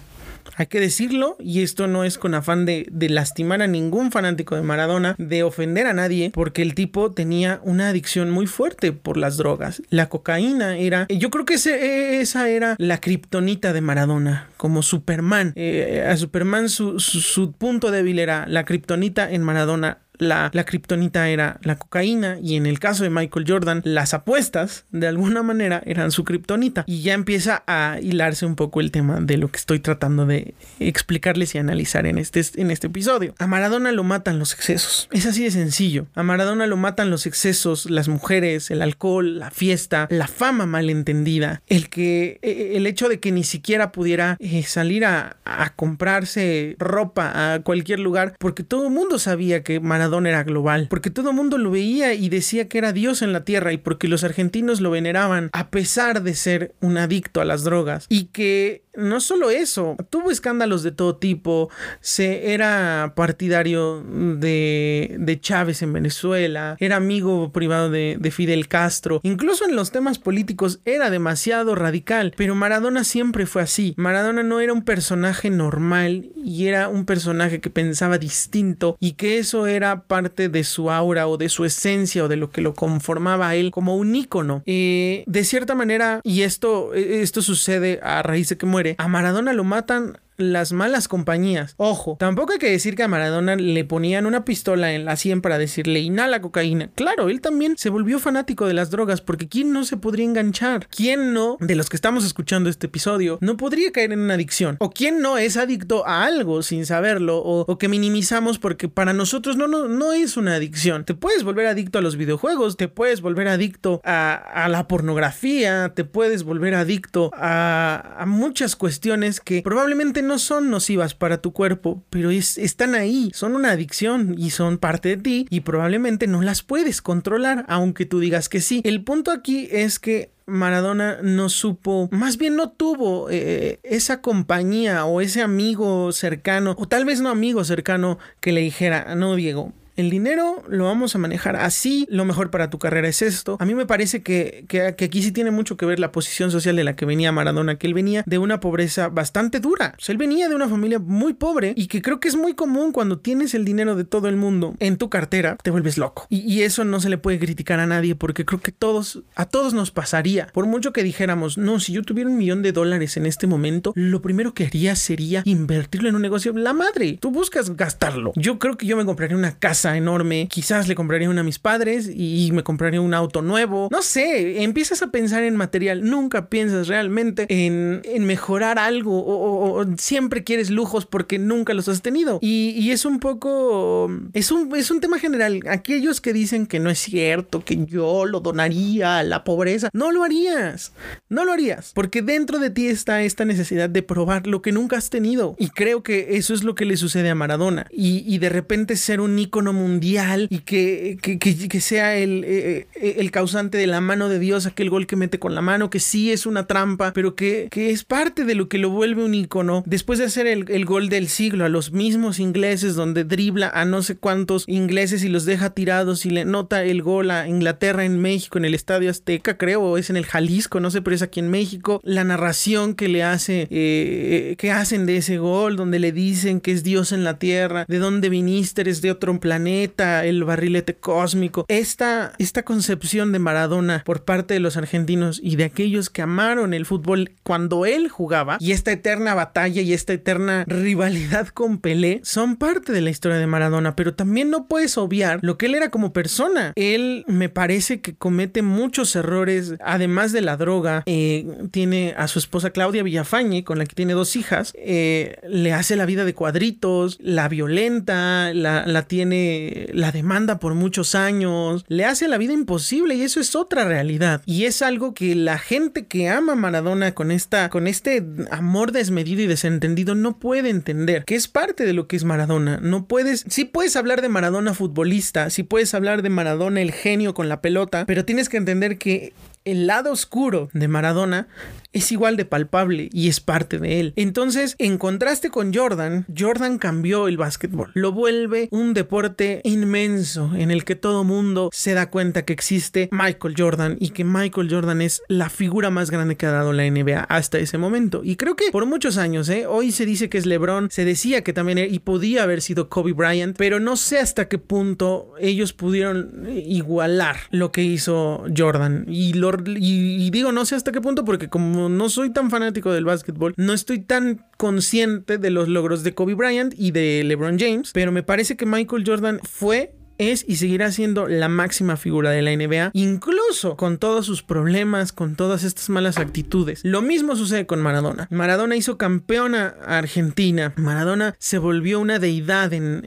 hay que decirlo, y esto no es con afán de, lastimar a ningún fanático de Maradona, de ofender a nadie, porque el tipo tenía una adicción muy fuerte por las drogas. La cocaína era, yo creo que esa era la kriptonita de Maradona, como Superman. Eh, a Superman su, su punto débil era la kriptonita en Maradona la, la kriptonita era la cocaína y en el caso de Michael Jordan las apuestas de alguna manera eran su kriptonita y ya empieza a hilarse un poco el tema de lo que estoy tratando de explicarles y analizar en este, en este episodio. A Maradona lo matan los excesos, es así de sencillo. A Maradona lo matan los excesos, las mujeres, el alcohol, la fiesta, la fama malentendida, el que e, e, el hecho de que ni siquiera pudiera eh, salir a, a comprarse ropa a cualquier lugar porque todo el mundo sabía que Era global, porque todo el mundo lo veía y decía que era Dios en la tierra y porque los argentinos lo veneraban a pesar de ser un adicto a las drogas. Y que no solo eso, tuvo escándalos de todo tipo, se era partidario de, de Chávez en Venezuela, era amigo privado de, de, Fidel Castro, incluso en los temas políticos era demasiado radical, pero Maradona siempre fue así, Maradona no era un personaje normal y era un personaje que pensaba distinto y que eso era parte de su aura o de su esencia o de lo que lo conformaba a él como un ícono. Eh, de cierta manera, y esto, esto sucede a raíz de que muere, a Maradona lo matan las malas compañías. Ojo, tampoco hay que decir que a Maradona le ponían una pistola en la sien para decirle inhala cocaína. Claro, él también se volvió fanático de las drogas porque ¿quién no se podría enganchar? ¿Quién no, de los que estamos escuchando este episodio, no podría caer en una adicción? ¿O quién no es adicto a algo sin saberlo o, que minimizamos porque para nosotros no, no, no es una adicción? Te puedes volver adicto a los videojuegos, te puedes volver adicto a, la pornografía, te puedes volver adicto a, a muchas cuestiones que probablemente no son nocivas para tu cuerpo, pero están ahí, son una adicción y son parte de ti y probablemente no las puedes controlar, aunque tú digas que sí. El punto aquí es que Maradona no supo, más bien no tuvo eh, esa compañía o ese amigo cercano, o tal vez no amigo cercano que le dijera, no, Diego, el dinero lo vamos a manejar así, lo mejor para tu carrera es esto. A mí me parece que, que, aquí sí tiene mucho que ver la posición social de la que venía Maradona, que él venía de una pobreza bastante dura. O sea, él venía de una familia muy pobre y que creo que es muy común cuando tienes el dinero de todo el mundo en tu cartera, te vuelves loco. Y, y eso no se le puede criticar a nadie porque creo que todos, a todos nos pasaría. Por mucho que dijéramos, no, si yo tuviera un millón de dólares en este momento, lo primero que haría sería invertirlo en un negocio. La madre, tú buscas gastarlo. Yo creo que yo me compraría una casa enorme. Quizás le compraría una a mis padres y me compraría un auto nuevo. No sé, empiezas a pensar en material. Nunca piensas realmente en, mejorar algo o, siempre quieres lujos porque nunca los has tenido. Y, es un poco... Es un, es un tema general. Aquellos que dicen que no es cierto, que yo lo donaría a la pobreza, no lo harías. No lo harías. Porque dentro de ti está esta necesidad de probar lo que nunca has tenido. Y creo que eso es lo que le sucede a Maradona. Y, y de repente ser un ícono mundial y que, que, sea el, eh, eh, el, causante de la mano de Dios, aquel gol que mete con la mano, que sí es una trampa, pero que, es parte de lo que lo vuelve un ícono. Después de hacer el, gol del siglo a los mismos ingleses, donde dribla a no sé cuántos ingleses y los deja tirados y le nota el gol a Inglaterra en México, en el Estadio Azteca, creo, o es en el Jalisco, no sé, pero es aquí en México. La narración que le hace, eh, que hacen de ese gol, donde le dicen que es Dios en la tierra, de dónde viniste, eres de otro planeta el barrilete cósmico. Esta, esta concepción de Maradona por parte de los argentinos y de aquellos que amaron el fútbol cuando él jugaba y esta eterna batalla y esta eterna rivalidad con Pelé son parte de la historia de Maradona, pero también no puedes obviar lo que él era como persona. Él me parece que comete muchos errores, además de la droga, eh, tiene a su esposa Claudia Villafañe, con la que tiene dos hijas, eh, le hace la vida de cuadritos, la violenta, la, la tiene la demanda por muchos años, le hace la vida imposible y eso es otra realidad. Y es algo que la gente que ama a Maradona con esta, con este amor desmedido y desentendido no puede entender, que es parte de lo que es Maradona. No puedes, sí puedes hablar de Maradona futbolista, sí puedes hablar de Maradona el genio con la pelota, pero tienes que entender que el lado oscuro de Maradona es igual de palpable y es parte de él. Entonces, en contraste con Jordan, Jordan cambió el básquetbol. Lo vuelve un deporte inmenso en el que todo mundo se da cuenta que existe Michael Jordan y que Michael Jordan es la figura más grande que ha dado la NBA hasta ese momento. Y creo que por muchos años, ¿eh? hoy se dice que es LeBron, se decía que también y podía haber sido Kobe Bryant, pero no sé hasta qué punto ellos pudieron igualar lo que hizo Jordan. Y, y digo no sé hasta qué punto porque como no soy tan fanático del básquetbol, no estoy tan consciente de los logros de Kobe Bryant y de LeBron James, pero me parece que Michael Jordan fue es y seguirá siendo la máxima figura de la NBA, incluso con todos sus problemas, con todas estas malas actitudes. Lo mismo sucede con Maradona. Maradona hizo campeona a Argentina. Maradona se volvió una deidad en,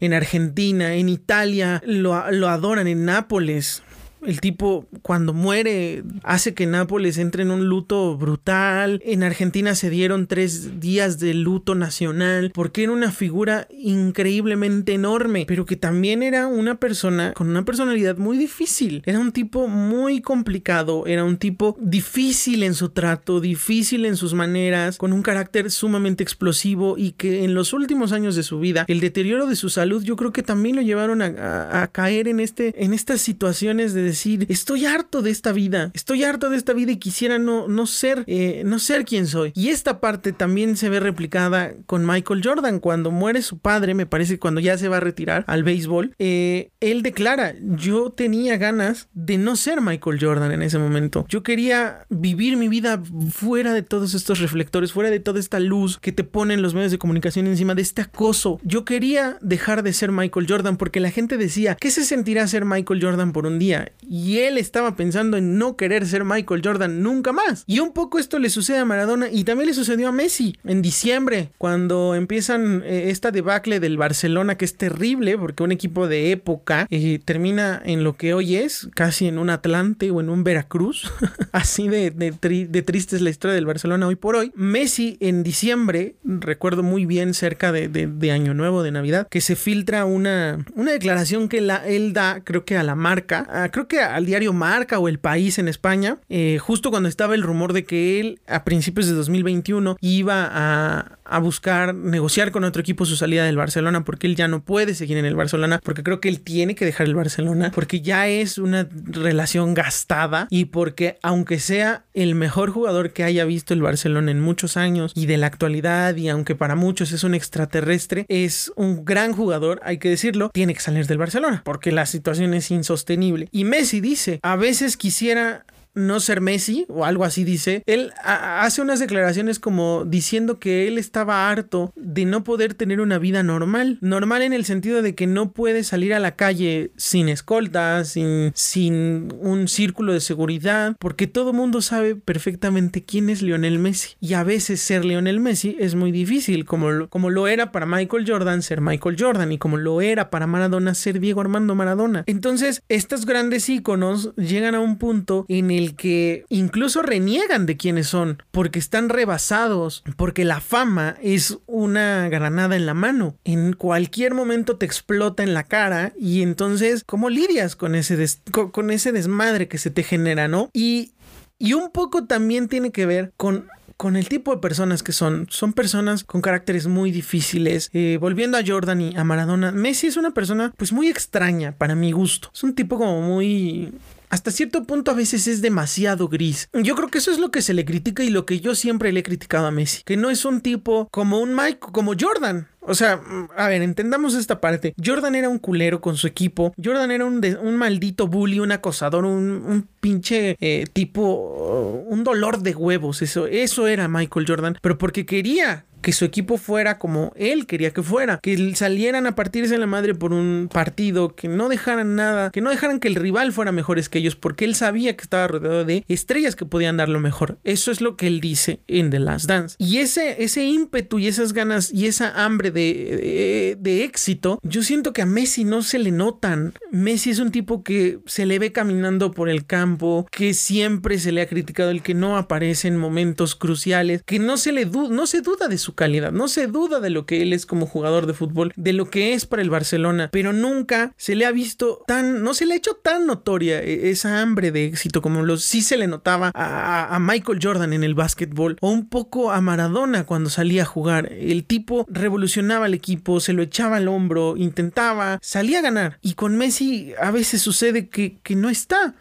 en, Argentina, en Italia, lo, lo adoran en Nápoles. El tipo cuando muere hace que Nápoles entre en un luto brutal. En Argentina se dieron tres días de luto nacional porque era una figura increíblemente enorme, pero que también era una persona con una personalidad muy difícil. Era un tipo muy complicado, era un tipo difícil en su trato, difícil en sus maneras, con un carácter sumamente explosivo y que en los últimos años de su vida, el deterioro de su salud yo creo que también lo llevaron a, caer en, este, en estas situaciones de decir, estoy harto de esta vida, estoy harto de esta vida y quisiera no, no ser, eh, no ser quien soy. Y esta parte también se ve replicada con Michael Jordan. Cuando muere su padre, me parece cuando ya se va a retirar al béisbol, eh, él declara, yo tenía ganas de no ser Michael Jordan en ese momento. Yo quería vivir mi vida fuera de todos estos reflectores, fuera de toda esta luz que te ponen los medios de comunicación encima de este acoso. Yo quería dejar de ser Michael Jordan porque la gente decía, ¿qué se sentirá ser Michael Jordan por un día? Y él estaba pensando en no querer ser Michael Jordan nunca más. Y un poco esto le sucede a Maradona y también le sucedió a Messi en diciembre, cuando empiezan eh, esta debacle del Barcelona, que es terrible, porque un equipo de época eh, termina en lo que hoy es, casi en un Atlante o en un Veracruz. Así de, de, triste es la historia del Barcelona hoy por hoy. Messi en diciembre, recuerdo muy bien cerca de, Año Nuevo, de Navidad, que se filtra una, una declaración que la, él da, creo que a la marca, creo que al diario Marca o El País en España, eh, justo cuando estaba el rumor de que él a principios de 2021 iba a, buscar negociar con otro equipo su salida del Barcelona porque él ya no puede seguir en el Barcelona porque creo que él tiene que dejar el Barcelona porque ya es una relación gastada y porque aunque sea el mejor jugador que haya visto el Barcelona en muchos años y de la actualidad y aunque para muchos es un extraterrestre es un gran jugador hay que decirlo tiene que salir del Barcelona porque la situación es insostenible. Y Messi dice a veces quisiera no ser Messi o algo así dice, él hace unas declaraciones como diciendo que él estaba harto de no poder tener una vida normal. Normal en el sentido de que no puede salir a la calle sin escoltas, sin, sin un círculo de seguridad, porque todo mundo sabe perfectamente quién es Lionel Messi. Y a veces ser Lionel Messi es muy difícil, como lo, como lo era para Michael Jordan ser Michael Jordan y como lo era para Maradona ser Diego Armando Maradona. Entonces, estos grandes íconos llegan a un punto en el el que incluso reniegan de quiénes son, porque están rebasados, porque la fama es una granada en la mano. En cualquier momento te explota en la cara y entonces, ¿cómo lidias con ese, con ese desmadre que se te genera, no? Y, y un poco también tiene que ver con con el tipo de personas que son. Son personas con caracteres muy difíciles. Eh, volviendo a Jordan y a Maradona, Messi es una persona pues muy extraña para mi gusto. Es un tipo como muy hasta cierto punto a veces es demasiado gris. Yo creo que eso es lo que se le critica y lo que yo siempre le he criticado a Messi, que no es un tipo como un Mike, como Jordan. O sea, a ver, entendamos esta parte. Jordan era un culero con su equipo. Jordan era un, un maldito bully, un acosador, un, pinche eh, tipo, un dolor de huevos. Eso, eso era Michael Jordan. Pero porque quería que su equipo fuera como él quería que fuera, que salieran a partirse la madre por un partido, que no dejaran nada, que no dejaran que el rival fuera mejores que ellos, porque él sabía que estaba rodeado de estrellas que podían dar lo mejor. Eso es lo que él dice en The Last Dance. Y ese, ese ímpetu y esas ganas y esa hambre de, de, éxito, yo siento que a Messi no se le notan. Messi es un tipo que se le ve caminando por el campo, que siempre se le ha criticado el que no aparece en momentos cruciales, que no se le no se duda de su su calidad, no se duda de lo que él es como jugador de fútbol, de lo que es para el Barcelona, pero nunca se le ha visto tan, no se le ha hecho tan notoria e, esa hambre de éxito como los sí se le notaba a, a Michael Jordan en el básquetbol o un poco a Maradona cuando salía a jugar. El tipo revolucionaba el equipo, se lo echaba al hombro, intentaba, salía a ganar. Y con Messi a veces sucede que, que no está,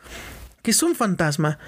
que es un fantasma.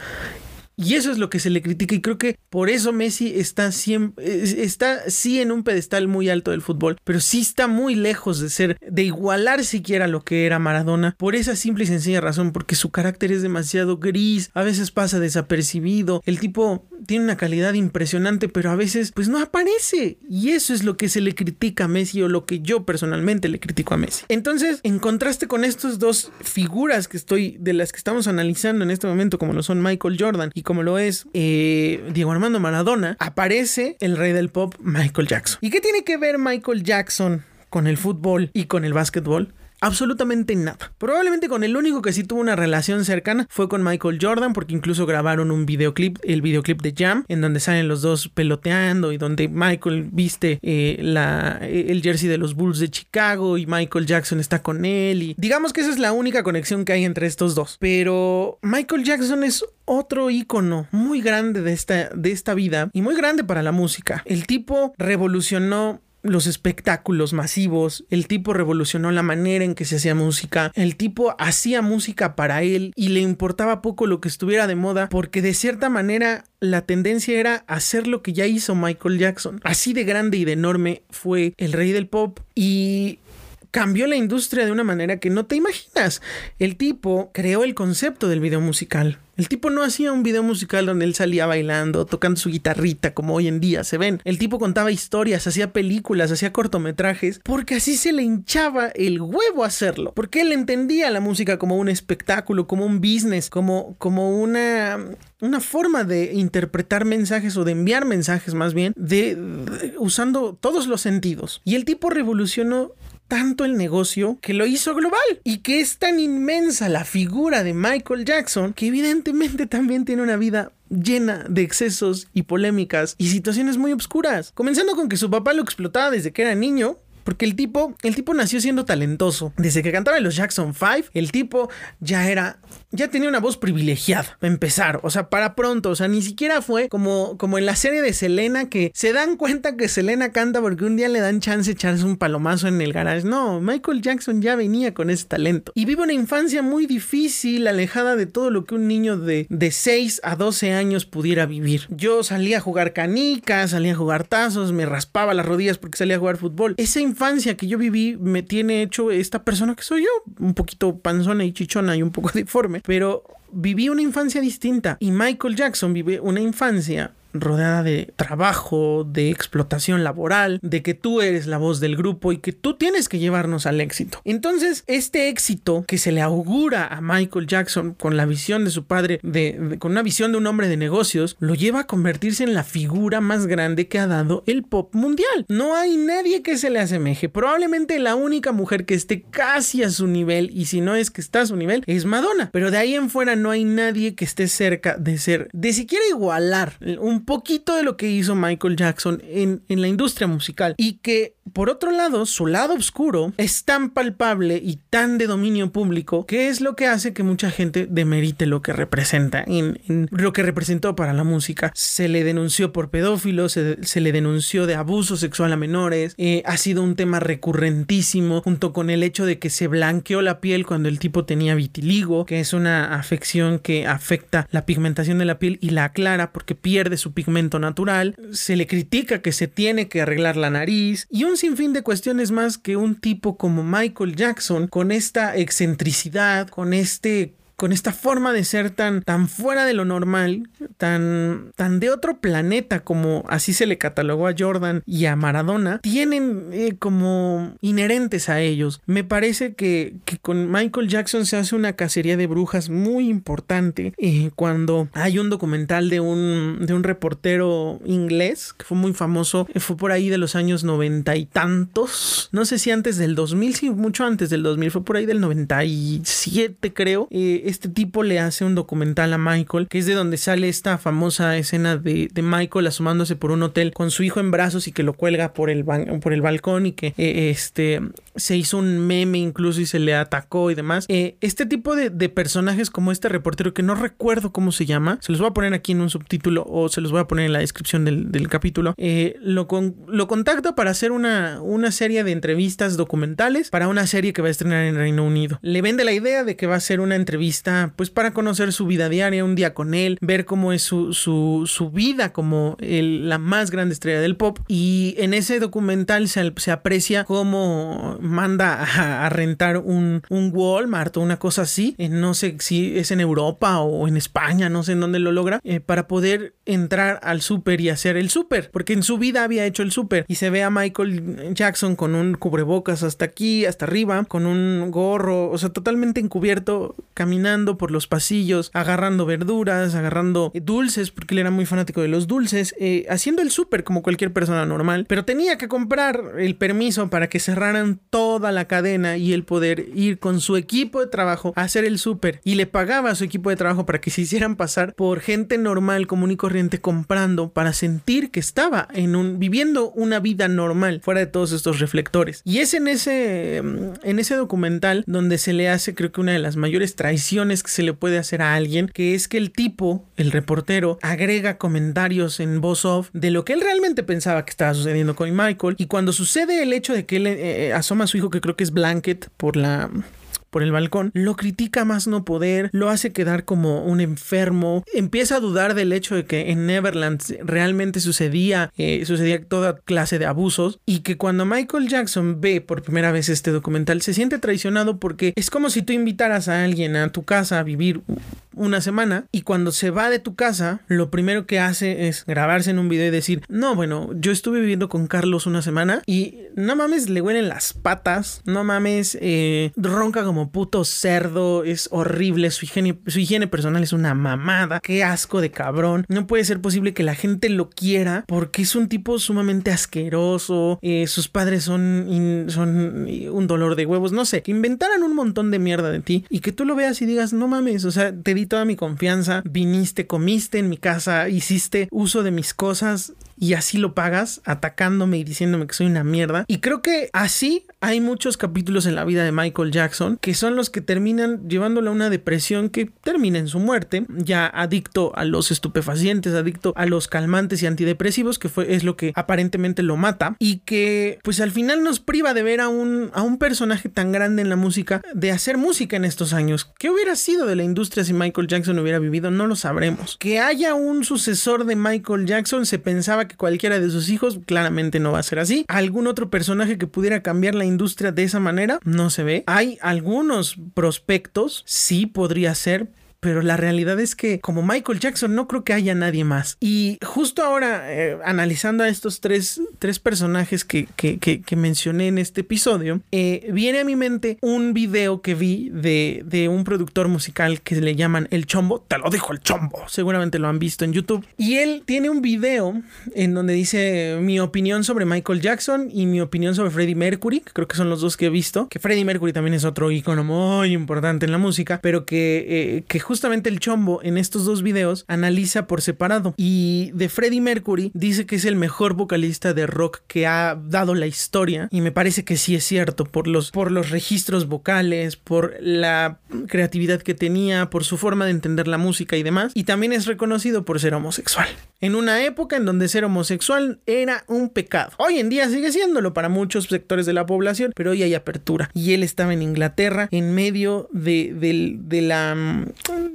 Y eso es lo que se le critica y creo que por eso Messi está siempre está sí en un pedestal muy alto del fútbol, pero sí está muy lejos de ser de igualar siquiera lo que era Maradona por esa simple y sencilla razón porque su carácter es demasiado gris, a veces pasa desapercibido, el tipo tiene una calidad impresionante, pero a veces pues no aparece y eso es lo que se le critica a Messi o lo que yo personalmente le critico a Messi. Entonces, en contraste con estas dos figuras que estoy de las que estamos analizando en este momento como lo son Michael Jordan y como lo es eh, Diego Armando Maradona, aparece el rey del pop Michael Jackson. ¿Y qué tiene que ver Michael Jackson con el fútbol y con el básquetbol? Absolutamente nada. Probablemente con el único que sí tuvo una relación cercana fue con Michael Jordan, porque incluso grabaron un videoclip, el videoclip de Jam, en donde salen los dos peloteando y donde Michael viste eh, la, el jersey de los Bulls de Chicago y Michael Jackson está con él. Y digamos que esa es la única conexión que hay entre estos dos. Pero Michael Jackson es otro ícono muy grande de esta, de esta vida y muy grande para la música. El tipo revolucionó los espectáculos masivos, el tipo revolucionó la manera en que se hacía música, el tipo hacía música para él y le importaba poco lo que estuviera de moda porque de cierta manera la tendencia era hacer lo que ya hizo Michael Jackson. Así de grande y de enorme fue el rey del pop y cambió la industria de una manera que no te imaginas. El tipo creó el concepto del video musical. El tipo no hacía un video musical donde él salía bailando, tocando su guitarrita como hoy en día se ven. El tipo contaba historias, hacía películas, hacía cortometrajes, porque así se le hinchaba el huevo hacerlo. Porque él entendía la música como un espectáculo, como un business, como, como una, una forma de interpretar mensajes o de enviar mensajes más bien, de, usando todos los sentidos. Y el tipo revolucionó tanto el negocio que lo hizo global y que es tan inmensa la figura de Michael Jackson que evidentemente también tiene una vida llena de excesos y polémicas y situaciones muy obscuras. Comenzando con que su papá lo explotaba desde que era niño porque el tipo, el tipo nació siendo talentoso. Desde que cantaba en los Jackson 5, el tipo ya era, ya tenía una voz privilegiada. Para empezar, o sea, para pronto, o sea, ni siquiera fue como, como en la serie de Selena que se dan cuenta que Selena canta porque un día le dan chance echarse un palomazo en el garage. No, Michael Jackson ya venía con ese talento. Y vive una infancia muy difícil, alejada de todo lo que un niño de, de 6 a 12 años pudiera vivir. Yo salía a jugar canicas, salía a jugar tazos, me raspaba las rodillas porque salía a jugar fútbol. Ese infancia que yo viví me tiene hecho esta persona que soy yo, un poquito panzona y chichona y un poco deforme, pero viví una infancia distinta. Y Michael Jackson vive una infancia rodeada de trabajo, de explotación laboral, de que tú eres la voz del grupo y que tú tienes que llevarnos al éxito. Entonces, este éxito que se le augura a Michael Jackson con la visión de su padre, de, con una visión de un hombre de negocios, lo lleva a convertirse en la figura más grande que ha dado el pop mundial. No hay nadie que se le asemeje. Probablemente la única mujer que esté casi a su nivel, y si no es que está a su nivel, es Madonna. Pero de ahí en fuera no hay nadie que esté cerca de ser, de siquiera igualar un poquito de lo que hizo Michael Jackson en, en la industria musical y que por otro lado, su lado oscuro es tan palpable y tan de dominio público que es lo que hace que mucha gente demerite lo que representa, en, lo que representó para la música. Se le denunció por pedófilos, se, le denunció de abuso sexual a menores, eh, ha sido un tema recurrentísimo junto con el hecho de que se blanqueó la piel cuando el tipo tenía vitiligo, que es una afección que afecta la pigmentación de la piel y la aclara porque pierde su pigmento natural. Se le critica que se tiene que arreglar la nariz y un sinfín de cuestiones más que un tipo como Michael Jackson, con esta excentricidad, con este con esta forma de ser tan, tan fuera de lo normal, tan, tan de otro planeta como así se le catalogó a Jordan y a Maradona, tienen eh, como inherentes a ellos. Me parece que, con Michael Jackson se hace una cacería de brujas muy importante eh, cuando hay un documental de un, de un reportero inglés que fue muy famoso, eh, fue por ahí de los años noventa y tantos, no sé si antes del 2000, sí, mucho antes del 2000, fue por ahí del 97 creo este tipo le hace un documental a Michael, que es de donde sale esta famosa escena de, Michael asomándose por un hotel con su hijo en brazos y que lo cuelga por el, por el balcón y que eh, este se hizo un meme incluso y se le atacó y demás. Eh, este tipo de, personajes como este reportero que no recuerdo cómo se llama, se los voy a poner aquí en un subtítulo o se los voy a poner en la descripción del, capítulo, eh, lo, lo contacta para hacer una, una serie de entrevistas documentales para una serie que va a estrenar en Reino Unido. Le vende la idea de que va a ser una entrevista pues para conocer su vida diaria, un día con él, ver cómo es su, su, vida como la más grande estrella del pop. Y en ese documental se, se aprecia cómo manda a, rentar un, un, Walmart o una cosa así, no sé si es en Europa o en España, no sé en dónde lo logra, eh, para poder entrar al súper y hacer el súper, porque en su vida había hecho el súper. Y se ve a Michael Jackson con un cubrebocas hasta aquí, hasta arriba, con un gorro, o sea, totalmente encubierto, caminando por los pasillos, agarrando verduras, agarrando dulces, porque él era muy fanático de los dulces, eh, haciendo el súper como cualquier persona normal, pero tenía que comprar el permiso para que cerraran toda la cadena y el poder ir con su equipo de trabajo a hacer el súper y le pagaba a su equipo de trabajo para que se hicieran pasar por gente normal, común y corriente comprando para sentir que estaba en un viviendo una vida normal fuera de todos estos reflectores. Y es en ese mm, en ese documental donde se le hace creo que una de las mayores traiciones que se le puede hacer a alguien, que es que el tipo, el reportero, agrega comentarios en voz off de lo que él realmente pensaba que estaba sucediendo con Michael. Y cuando sucede el hecho de que él eh, eh, asoma a su hijo que creo que es Blanket por la por el balcón, lo critica más no poder, lo hace quedar como un enfermo, empieza a dudar del hecho de que en Neverland realmente sucedía, eh, sucedía toda clase de abusos y que cuando Michael Jackson ve por primera vez este documental se siente traicionado porque es como si tú invitaras a alguien a tu casa a vivir una semana y cuando se va de tu casa, lo primero que hace es grabarse en un video y decir, no, bueno, yo estuve viviendo con Carlos una semana y no mames, le huelen las patas, no mames, eh, ronca como puto cerdo, es horrible, su higiene, personal es una mamada, qué asco de cabrón, no puede ser posible que la gente lo quiera porque es un tipo sumamente asqueroso, eh, sus padres son, son un dolor de huevos, no sé, que inventaran un montón de mierda de ti y que tú lo veas y digas, no mames, o sea, te toda mi confianza, viniste, comiste en mi casa, hiciste uso de mis cosas y así lo pagas atacándome y diciéndome que soy una mierda. Y creo que así hay muchos capítulos en la vida de Michael Jackson que son los que terminan llevándole a una depresión que termina en su muerte, ya adicto a los estupefacientes, adicto a los calmantes y antidepresivos, que fue, es lo que aparentemente lo mata y que pues al final nos priva de ver a un, a un personaje tan grande en la música, de hacer música en estos años. ¿Qué hubiera sido de la industria si Michael Jackson hubiera vivido? No lo sabremos. Que haya un sucesor de Michael Jackson se pensaba que cualquiera de sus hijos claramente no va a ser así. ¿Algún otro personaje que pudiera cambiar la industria de esa manera? No se ve. Hay algunos prospectos, sí podría ser, pero la realidad es que como Michael Jackson no creo que haya nadie más. Y justo ahora, eh, analizando a estos tres, tres personajes que, que, que, mencioné en este episodio, eh, viene a mi mente un video que vi de, de, un productor musical que le llaman El Chombo. Te lo dijo el Chombo, seguramente lo han visto en YouTube. Y él tiene un video en donde dice mi opinión sobre Michael Jackson y mi opinión sobre Freddie Mercury, que creo que son los dos que he visto. Que Freddie Mercury también es otro icono muy importante en la música, pero que, eh, que justamente el chombo en estos dos videos analiza por separado y de Freddie Mercury dice que es el mejor vocalista de rock que ha dado la historia y me parece que sí es cierto por los, por los registros vocales, por la creatividad que tenía, por su forma de entender la música y demás y también es reconocido por ser homosexual. En una época en donde ser homosexual era un pecado. Hoy en día sigue siéndolo para muchos sectores de la población, pero hoy hay apertura. Y él estaba en Inglaterra en medio de, de la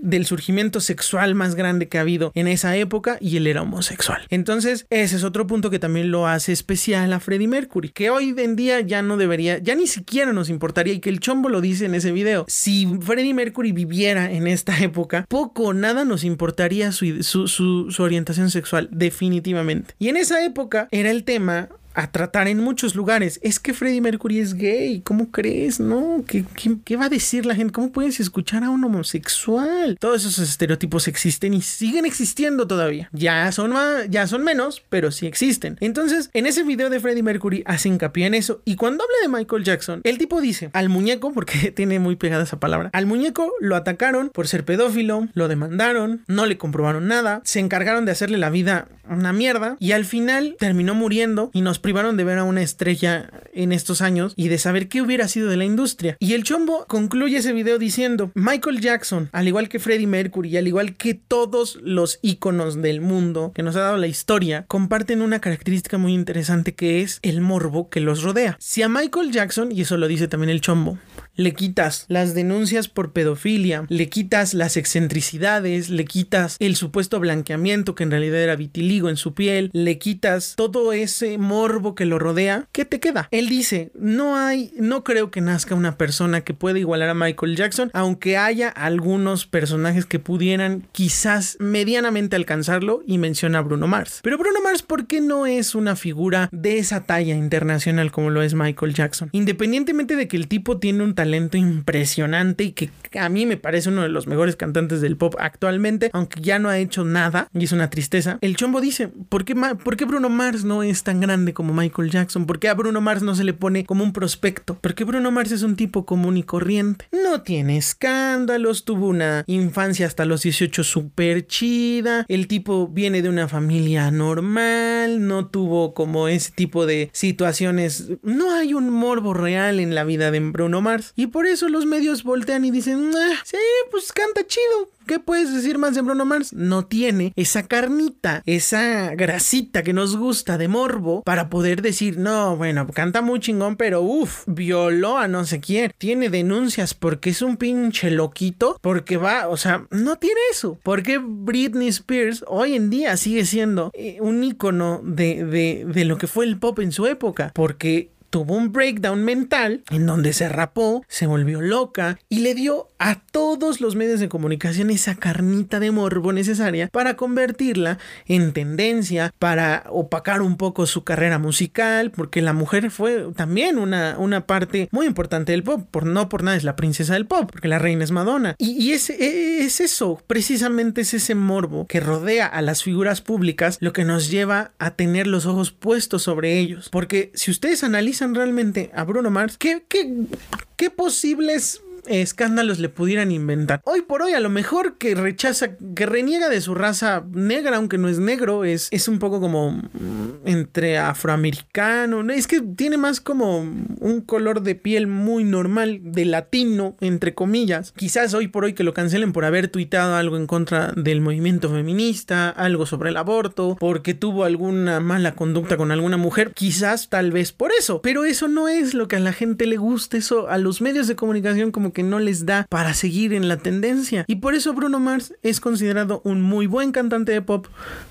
del surgimiento sexual más grande que ha habido en esa época y él era homosexual. Entonces, ese es otro punto que también lo hace especial a Freddie Mercury, que hoy en día ya no debería, ya ni siquiera nos importaría y que el chombo lo dice en ese video. Si Freddie Mercury viviera en esta época, poco o nada nos importaría su, su, su orientación sexual, definitivamente. Y en esa época era el tema a tratar en muchos lugares. Es que Freddie Mercury es gay, ¿cómo crees? No, ¿qué, qué, va a decir la gente? ¿Cómo puedes escuchar a un homosexual? Todos esos estereotipos existen y siguen existiendo todavía. Ya son más, ya son menos, pero sí existen. Entonces, en ese video de Freddie Mercury hace hincapié en eso y cuando habla de Michael Jackson, el tipo dice al muñeco, porque tiene muy pegada esa palabra, al muñeco lo atacaron por ser pedófilo, lo demandaron, no le comprobaron nada, se encargaron de hacerle la vida una mierda y al final terminó muriendo y nos privaron de ver a una estrella en estos años y de saber qué hubiera sido de la industria. Y el chombo concluye ese video diciendo, Michael Jackson, al igual que Freddie Mercury al igual que todos los íconos del mundo que nos ha dado la historia, comparten una característica muy interesante que es el morbo que los rodea. Si a Michael Jackson, y eso lo dice también el chombo, le quitas las denuncias por pedofilia, le quitas las excentricidades, le quitas el supuesto blanqueamiento que en realidad era vitiligo en su piel, le quitas todo ese morbo que lo rodea, ¿qué te queda? Él dice, no hay, no creo que nazca una persona que pueda igualar a Michael Jackson, aunque haya algunos personajes que pudieran quizás medianamente alcanzarlo y menciona a Bruno Mars. Pero Bruno Mars, ¿por qué no es una figura de esa talla internacional como lo es Michael Jackson? Independientemente de que el tipo tiene un talento talento impresionante y que a mí me parece uno de los mejores cantantes del pop actualmente, aunque ya no ha hecho nada y es una tristeza. El chombo dice, ¿por qué, ¿por qué Bruno Mars no es tan grande como Michael Jackson? ¿Por qué a Bruno Mars no se le pone como un prospecto? Porque Bruno Mars es un tipo común y corriente. No tiene escándalos, tuvo una infancia hasta los 18 súper chida, el tipo viene de una familia normal, no tuvo como ese tipo de situaciones, no hay un morbo real en la vida de Bruno Mars. Y por eso los medios voltean y dicen, ah, sí, pues canta chido. ¿Qué puedes decir más de Bruno Mars? No tiene esa carnita, esa grasita que nos gusta de morbo para poder decir, no, bueno, canta muy chingón, pero uff, violó a no sé quién. Tiene denuncias porque es un pinche loquito, porque va, o sea, no tiene eso. Porque Britney Spears hoy en día sigue siendo eh, un icono de, de, de lo que fue el pop en su época? Porque tuvo un breakdown mental en donde se rapó, se volvió loca y le dio a todos los medios de comunicación esa carnita de morbo necesaria para convertirla en tendencia, para opacar un poco su carrera musical, porque la mujer fue también una, una parte muy importante del pop, por no por nada es la princesa del pop, porque la reina es Madonna. Y, es, es eso, precisamente es ese morbo que rodea a las figuras públicas lo que nos lleva a tener los ojos puestos sobre ellos, porque si ustedes analizan realmente a Bruno Mars, ¿qué, qué, qué posibles escándalos le pudieran inventar. Hoy por hoy, a lo mejor que rechaza, que reniega de su raza negra, aunque no es negro, es, es un poco como mm, entre afroamericano. Es que tiene más como un color de piel muy normal, de latino, entre comillas. Quizás hoy por hoy que lo cancelen por haber tuitado algo en contra del movimiento feminista, algo sobre el aborto, porque tuvo alguna mala conducta con alguna mujer. Quizás tal vez por eso. Pero eso no es lo que a la gente le gusta. Eso a los medios de comunicación como que no les da para seguir en la tendencia. Y por eso Bruno Mars es considerado un muy buen cantante de pop,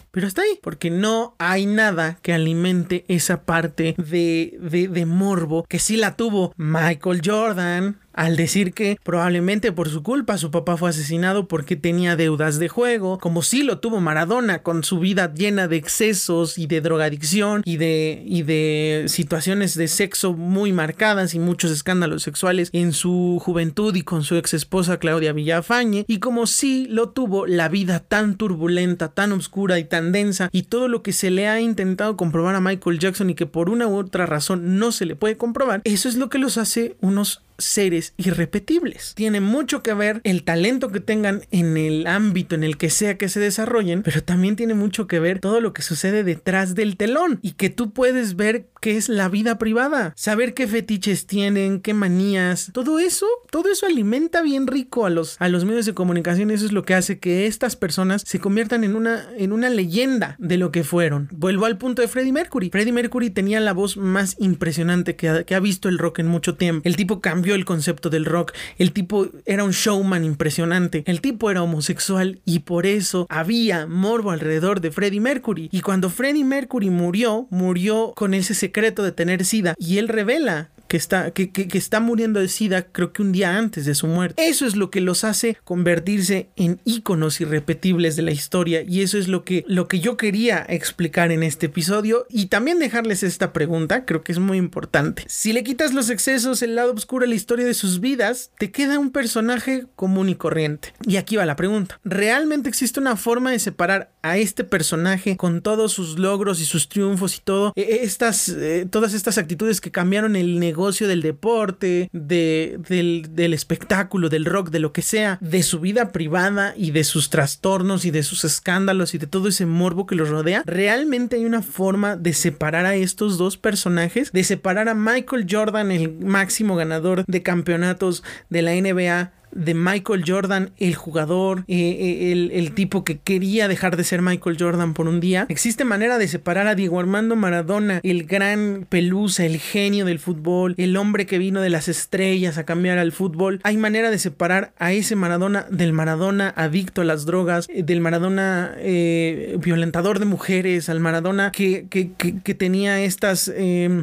pero está ahí, porque no hay nada que alimente esa parte de, de, de morbo que sí la tuvo Michael Jordan, al decir que probablemente por su culpa su papá fue asesinado porque tenía deudas de juego, como si lo tuvo Maradona con su vida llena de excesos y de drogadicción y de, y de situaciones de sexo muy marcadas y muchos escándalos sexuales en su juventud y con su ex esposa Claudia Villafañe, y como si lo tuvo la vida tan turbulenta, tan oscura y tan densa y todo lo que se le ha intentado comprobar a Michael Jackson y que por una u otra razón no se le puede comprobar, eso es lo que los hace unos seres irrepetibles. Tiene mucho que ver el talento que tengan en el ámbito en el que sea que se desarrollen, pero también tiene mucho que ver todo lo que sucede detrás del telón y que tú puedes ver qué es la vida privada, saber qué fetiches tienen, qué manías, todo eso, todo eso alimenta bien rico a los, a los medios de comunicación, eso es lo que hace que estas personas se conviertan en una, en una leyenda de lo que fueron. Vuelvo al punto de Freddie Mercury. Freddie Mercury tenía la voz más impresionante que ha, que ha visto el rock en mucho tiempo. El tipo cambió el concepto del rock. El tipo era un showman impresionante. El tipo era homosexual y por eso había morbo alrededor de Freddie Mercury. Y cuando Freddie Mercury murió, murió con ese secreto de tener sida. Y él revela que está, que, que, está muriendo de SIDA, creo que un día antes de su muerte. Eso es lo que los hace convertirse en íconos irrepetibles de la historia y eso es lo que, lo que yo quería explicar en este episodio y también dejarles esta pregunta, creo que es muy importante. Si le quitas los excesos, el lado oscuro de la historia de sus vidas, te queda un personaje común y corriente. Y aquí va la pregunta. ¿Realmente existe una forma de separar a este personaje con todos sus logros y sus triunfos y todo, e, e, estas, eh, todas estas actitudes que cambiaron el negocio del deporte, de, del, del espectáculo, del rock, de lo que sea, de su vida privada y de sus trastornos y de sus escándalos y de todo ese morbo que los rodea, realmente hay una forma de separar a estos dos personajes, de separar a Michael Jordan, el máximo ganador de campeonatos de la NBA, de Michael Jordan, el jugador, eh, eh, el, el, tipo que quería dejar de ser Michael Jordan por un día. Existe manera de separar a Diego Armando Maradona, el gran pelusa, el genio del fútbol, el hombre que vino de las estrellas a cambiar al fútbol. Hay manera de separar a ese Maradona del Maradona adicto a las drogas, eh, del Maradona violentador de mujeres, al Maradona que, que, que, tenía estas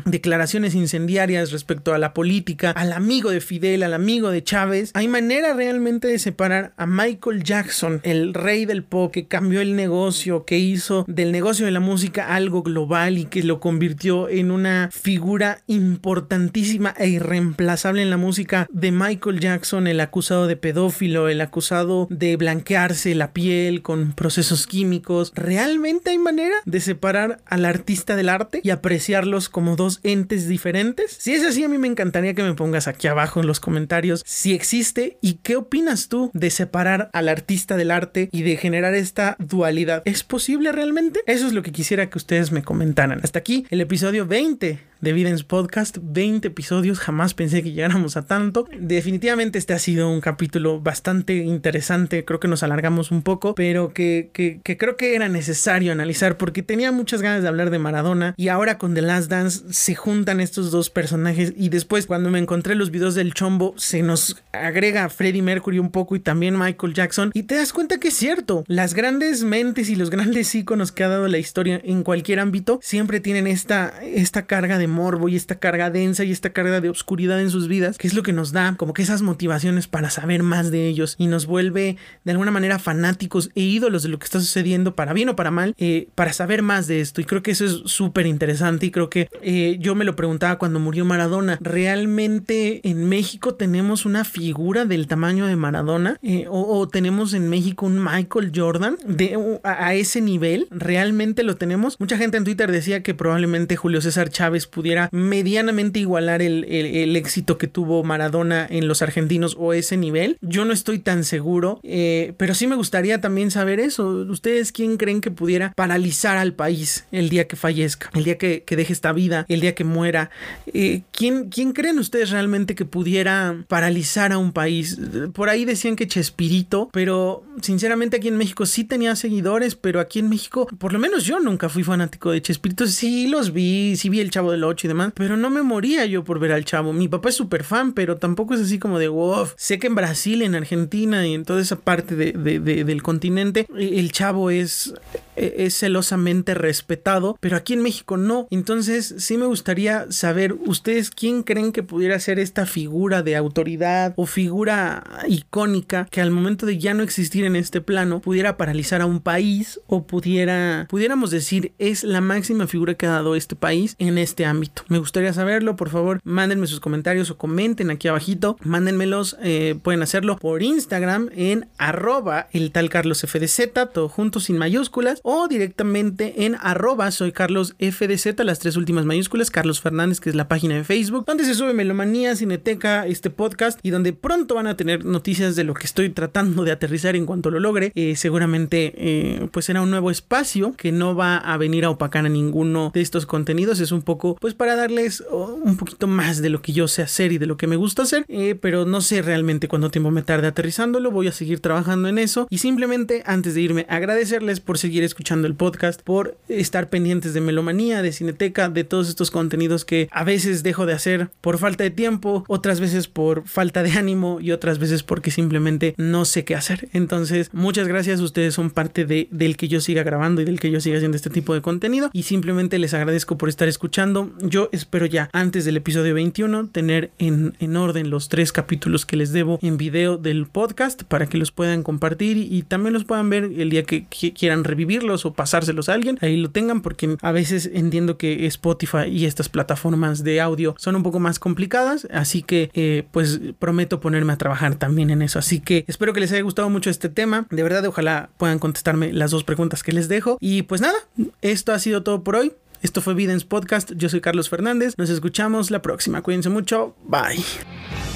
declaraciones incendiarias respecto a la política, al amigo de Fidel, al amigo de Chávez. Hay manera realmente de separar a Michael Jackson, el rey del pop, que cambió el negocio, que hizo del negocio de la música algo global y que lo convirtió en una figura importantísima e irreemplazable en la música de Michael Jackson, el acusado de pedófilo, el acusado de blanquearse la piel con procesos químicos. ¿Realmente hay manera de separar al artista del arte y apreciarlos como dos entes diferentes? Si es así, a mí me encantaría que me pongas aquí abajo en los comentarios si existe y ¿Y qué opinas tú de separar al artista del arte y de generar esta dualidad? ¿Es posible realmente? Eso es lo que quisiera que ustedes me comentaran. Hasta aquí el episodio 20 de Videns Podcast, 20 episodios, jamás pensé que llegáramos a tanto. Definitivamente este ha sido un capítulo bastante interesante, creo que nos alargamos un poco, pero que, que, creo que era necesario analizar porque tenía muchas ganas de hablar de Maradona y ahora con The Last Dance se juntan estos dos personajes y después cuando me encontré los videos del chombo se nos agrega Freddie Mercury un poco y también Michael Jackson y te das cuenta que es cierto, las grandes mentes y los grandes íconos que ha dado la historia en cualquier ámbito siempre tienen esta, esta carga de morbo y esta carga densa y esta carga de obscuridad en sus vidas, que es lo que nos da como que esas motivaciones para saber más de ellos y nos vuelve de alguna manera fanáticos e ídolos de lo que está sucediendo, para bien o para mal, eh, para saber más de esto. Y creo que eso es súper interesante y creo que eh, yo me lo preguntaba cuando murió Maradona, ¿realmente en México tenemos una figura del tamaño de Maradona? Eh, o, tenemos en México un Michael Jordan de, a, ese nivel? ¿Realmente lo tenemos? Mucha gente en Twitter decía que probablemente Julio César Chávez pudiera medianamente igualar el, éxito que tuvo Maradona en los argentinos o ese nivel. Yo no estoy tan seguro, eh, pero sí me gustaría también saber eso. ¿Ustedes quién creen que pudiera paralizar al país el día que fallezca, el día que, deje esta vida, el día que muera? Eh, ¿quién, ¿Quién creen ustedes realmente que pudiera paralizar a un país? Por ahí decían que Chespirito, pero sinceramente aquí en México sí tenía seguidores, pero aquí en México, por lo menos yo nunca fui fanático de Chespirito. Sí los vi, sí vi el Chavo del y demás, pero no me moría yo por ver al chavo. Mi papá es súper fan, pero tampoco es así como de wow. Sé que en Brasil, en Argentina y en toda esa parte de, del continente, el chavo es, es celosamente respetado, pero aquí en México no. Entonces, sí me gustaría saber, ¿ustedes quién creen que pudiera ser esta figura de autoridad o figura icónica que al momento de ya no existir en este plano pudiera paralizar a un país o pudiera, pudiéramos decir, es la máxima figura que ha dado este país en este ámbito? Me gustaría saberlo, por favor, mándenme sus comentarios o comenten aquí abajito, mándenmelos, eh, pueden hacerlo por Instagram en arroba el tal Carlos FDZ, todo junto sin mayúsculas, o directamente en arroba soy Carlos FDZ, las tres últimas mayúsculas, Carlos Fernández, que es la página de Facebook, donde se sube Melomanía, Cineteca, este podcast, y donde pronto van a tener noticias de lo que estoy tratando de aterrizar en cuanto lo logre. Eh, seguramente, eh, pues será un nuevo espacio que no va a venir a opacar a ninguno de estos contenidos, es un poco, pues para darles oh, un poquito más de lo que yo sé hacer y de lo que me gusta hacer, eh, pero no sé realmente cuánto tiempo me tarde aterrizándolo, voy a seguir trabajando en eso y simplemente antes de irme agradecerles por seguir el podcast, por estar pendientes de Melomanía, de Cineteca, de todos estos contenidos que a veces dejo de hacer por falta de tiempo, otras veces por falta de ánimo y otras veces porque simplemente no sé qué hacer. Entonces, muchas gracias, ustedes son parte de, del que yo siga grabando y del que yo siga haciendo este tipo de contenido y simplemente les agradezco por estar escuchando. Yo espero ya antes del episodio 21 tener en, en orden los tres capítulos que les debo en video del podcast para que los puedan compartir y, también los puedan ver el día que, quieran revivirlos o pasárselos a alguien. Ahí lo tengan porque a veces entiendo que Spotify y estas plataformas de audio son un poco más complicadas. Así que eh, pues prometo ponerme a trabajar también en eso. Así que espero que les haya gustado mucho este tema. De verdad, ojalá puedan contestarme las dos preguntas que les dejo. Y pues nada, esto ha sido todo por hoy. Esto fue Videns Podcast. Yo soy Carlos Fernández. Nos escuchamos la próxima. Cuídense mucho. Bye.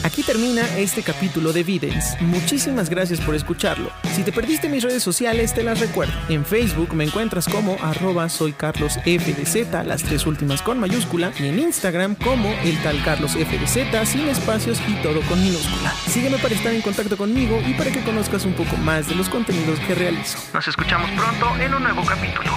Aquí termina este capítulo de Videns. Muchísimas gracias por escucharlo. Si te perdiste mis redes sociales, te las recuerdo. En Facebook me encuentras como arroba soy Carlos FDZ, las tres últimas con mayúscula, y en Instagram como el tal Carlos FDZ, sin espacios y todo con minúscula. Sígueme para estar en contacto conmigo y para que conozcas un poco más de los contenidos que realizo. Nos escuchamos pronto en un nuevo capítulo.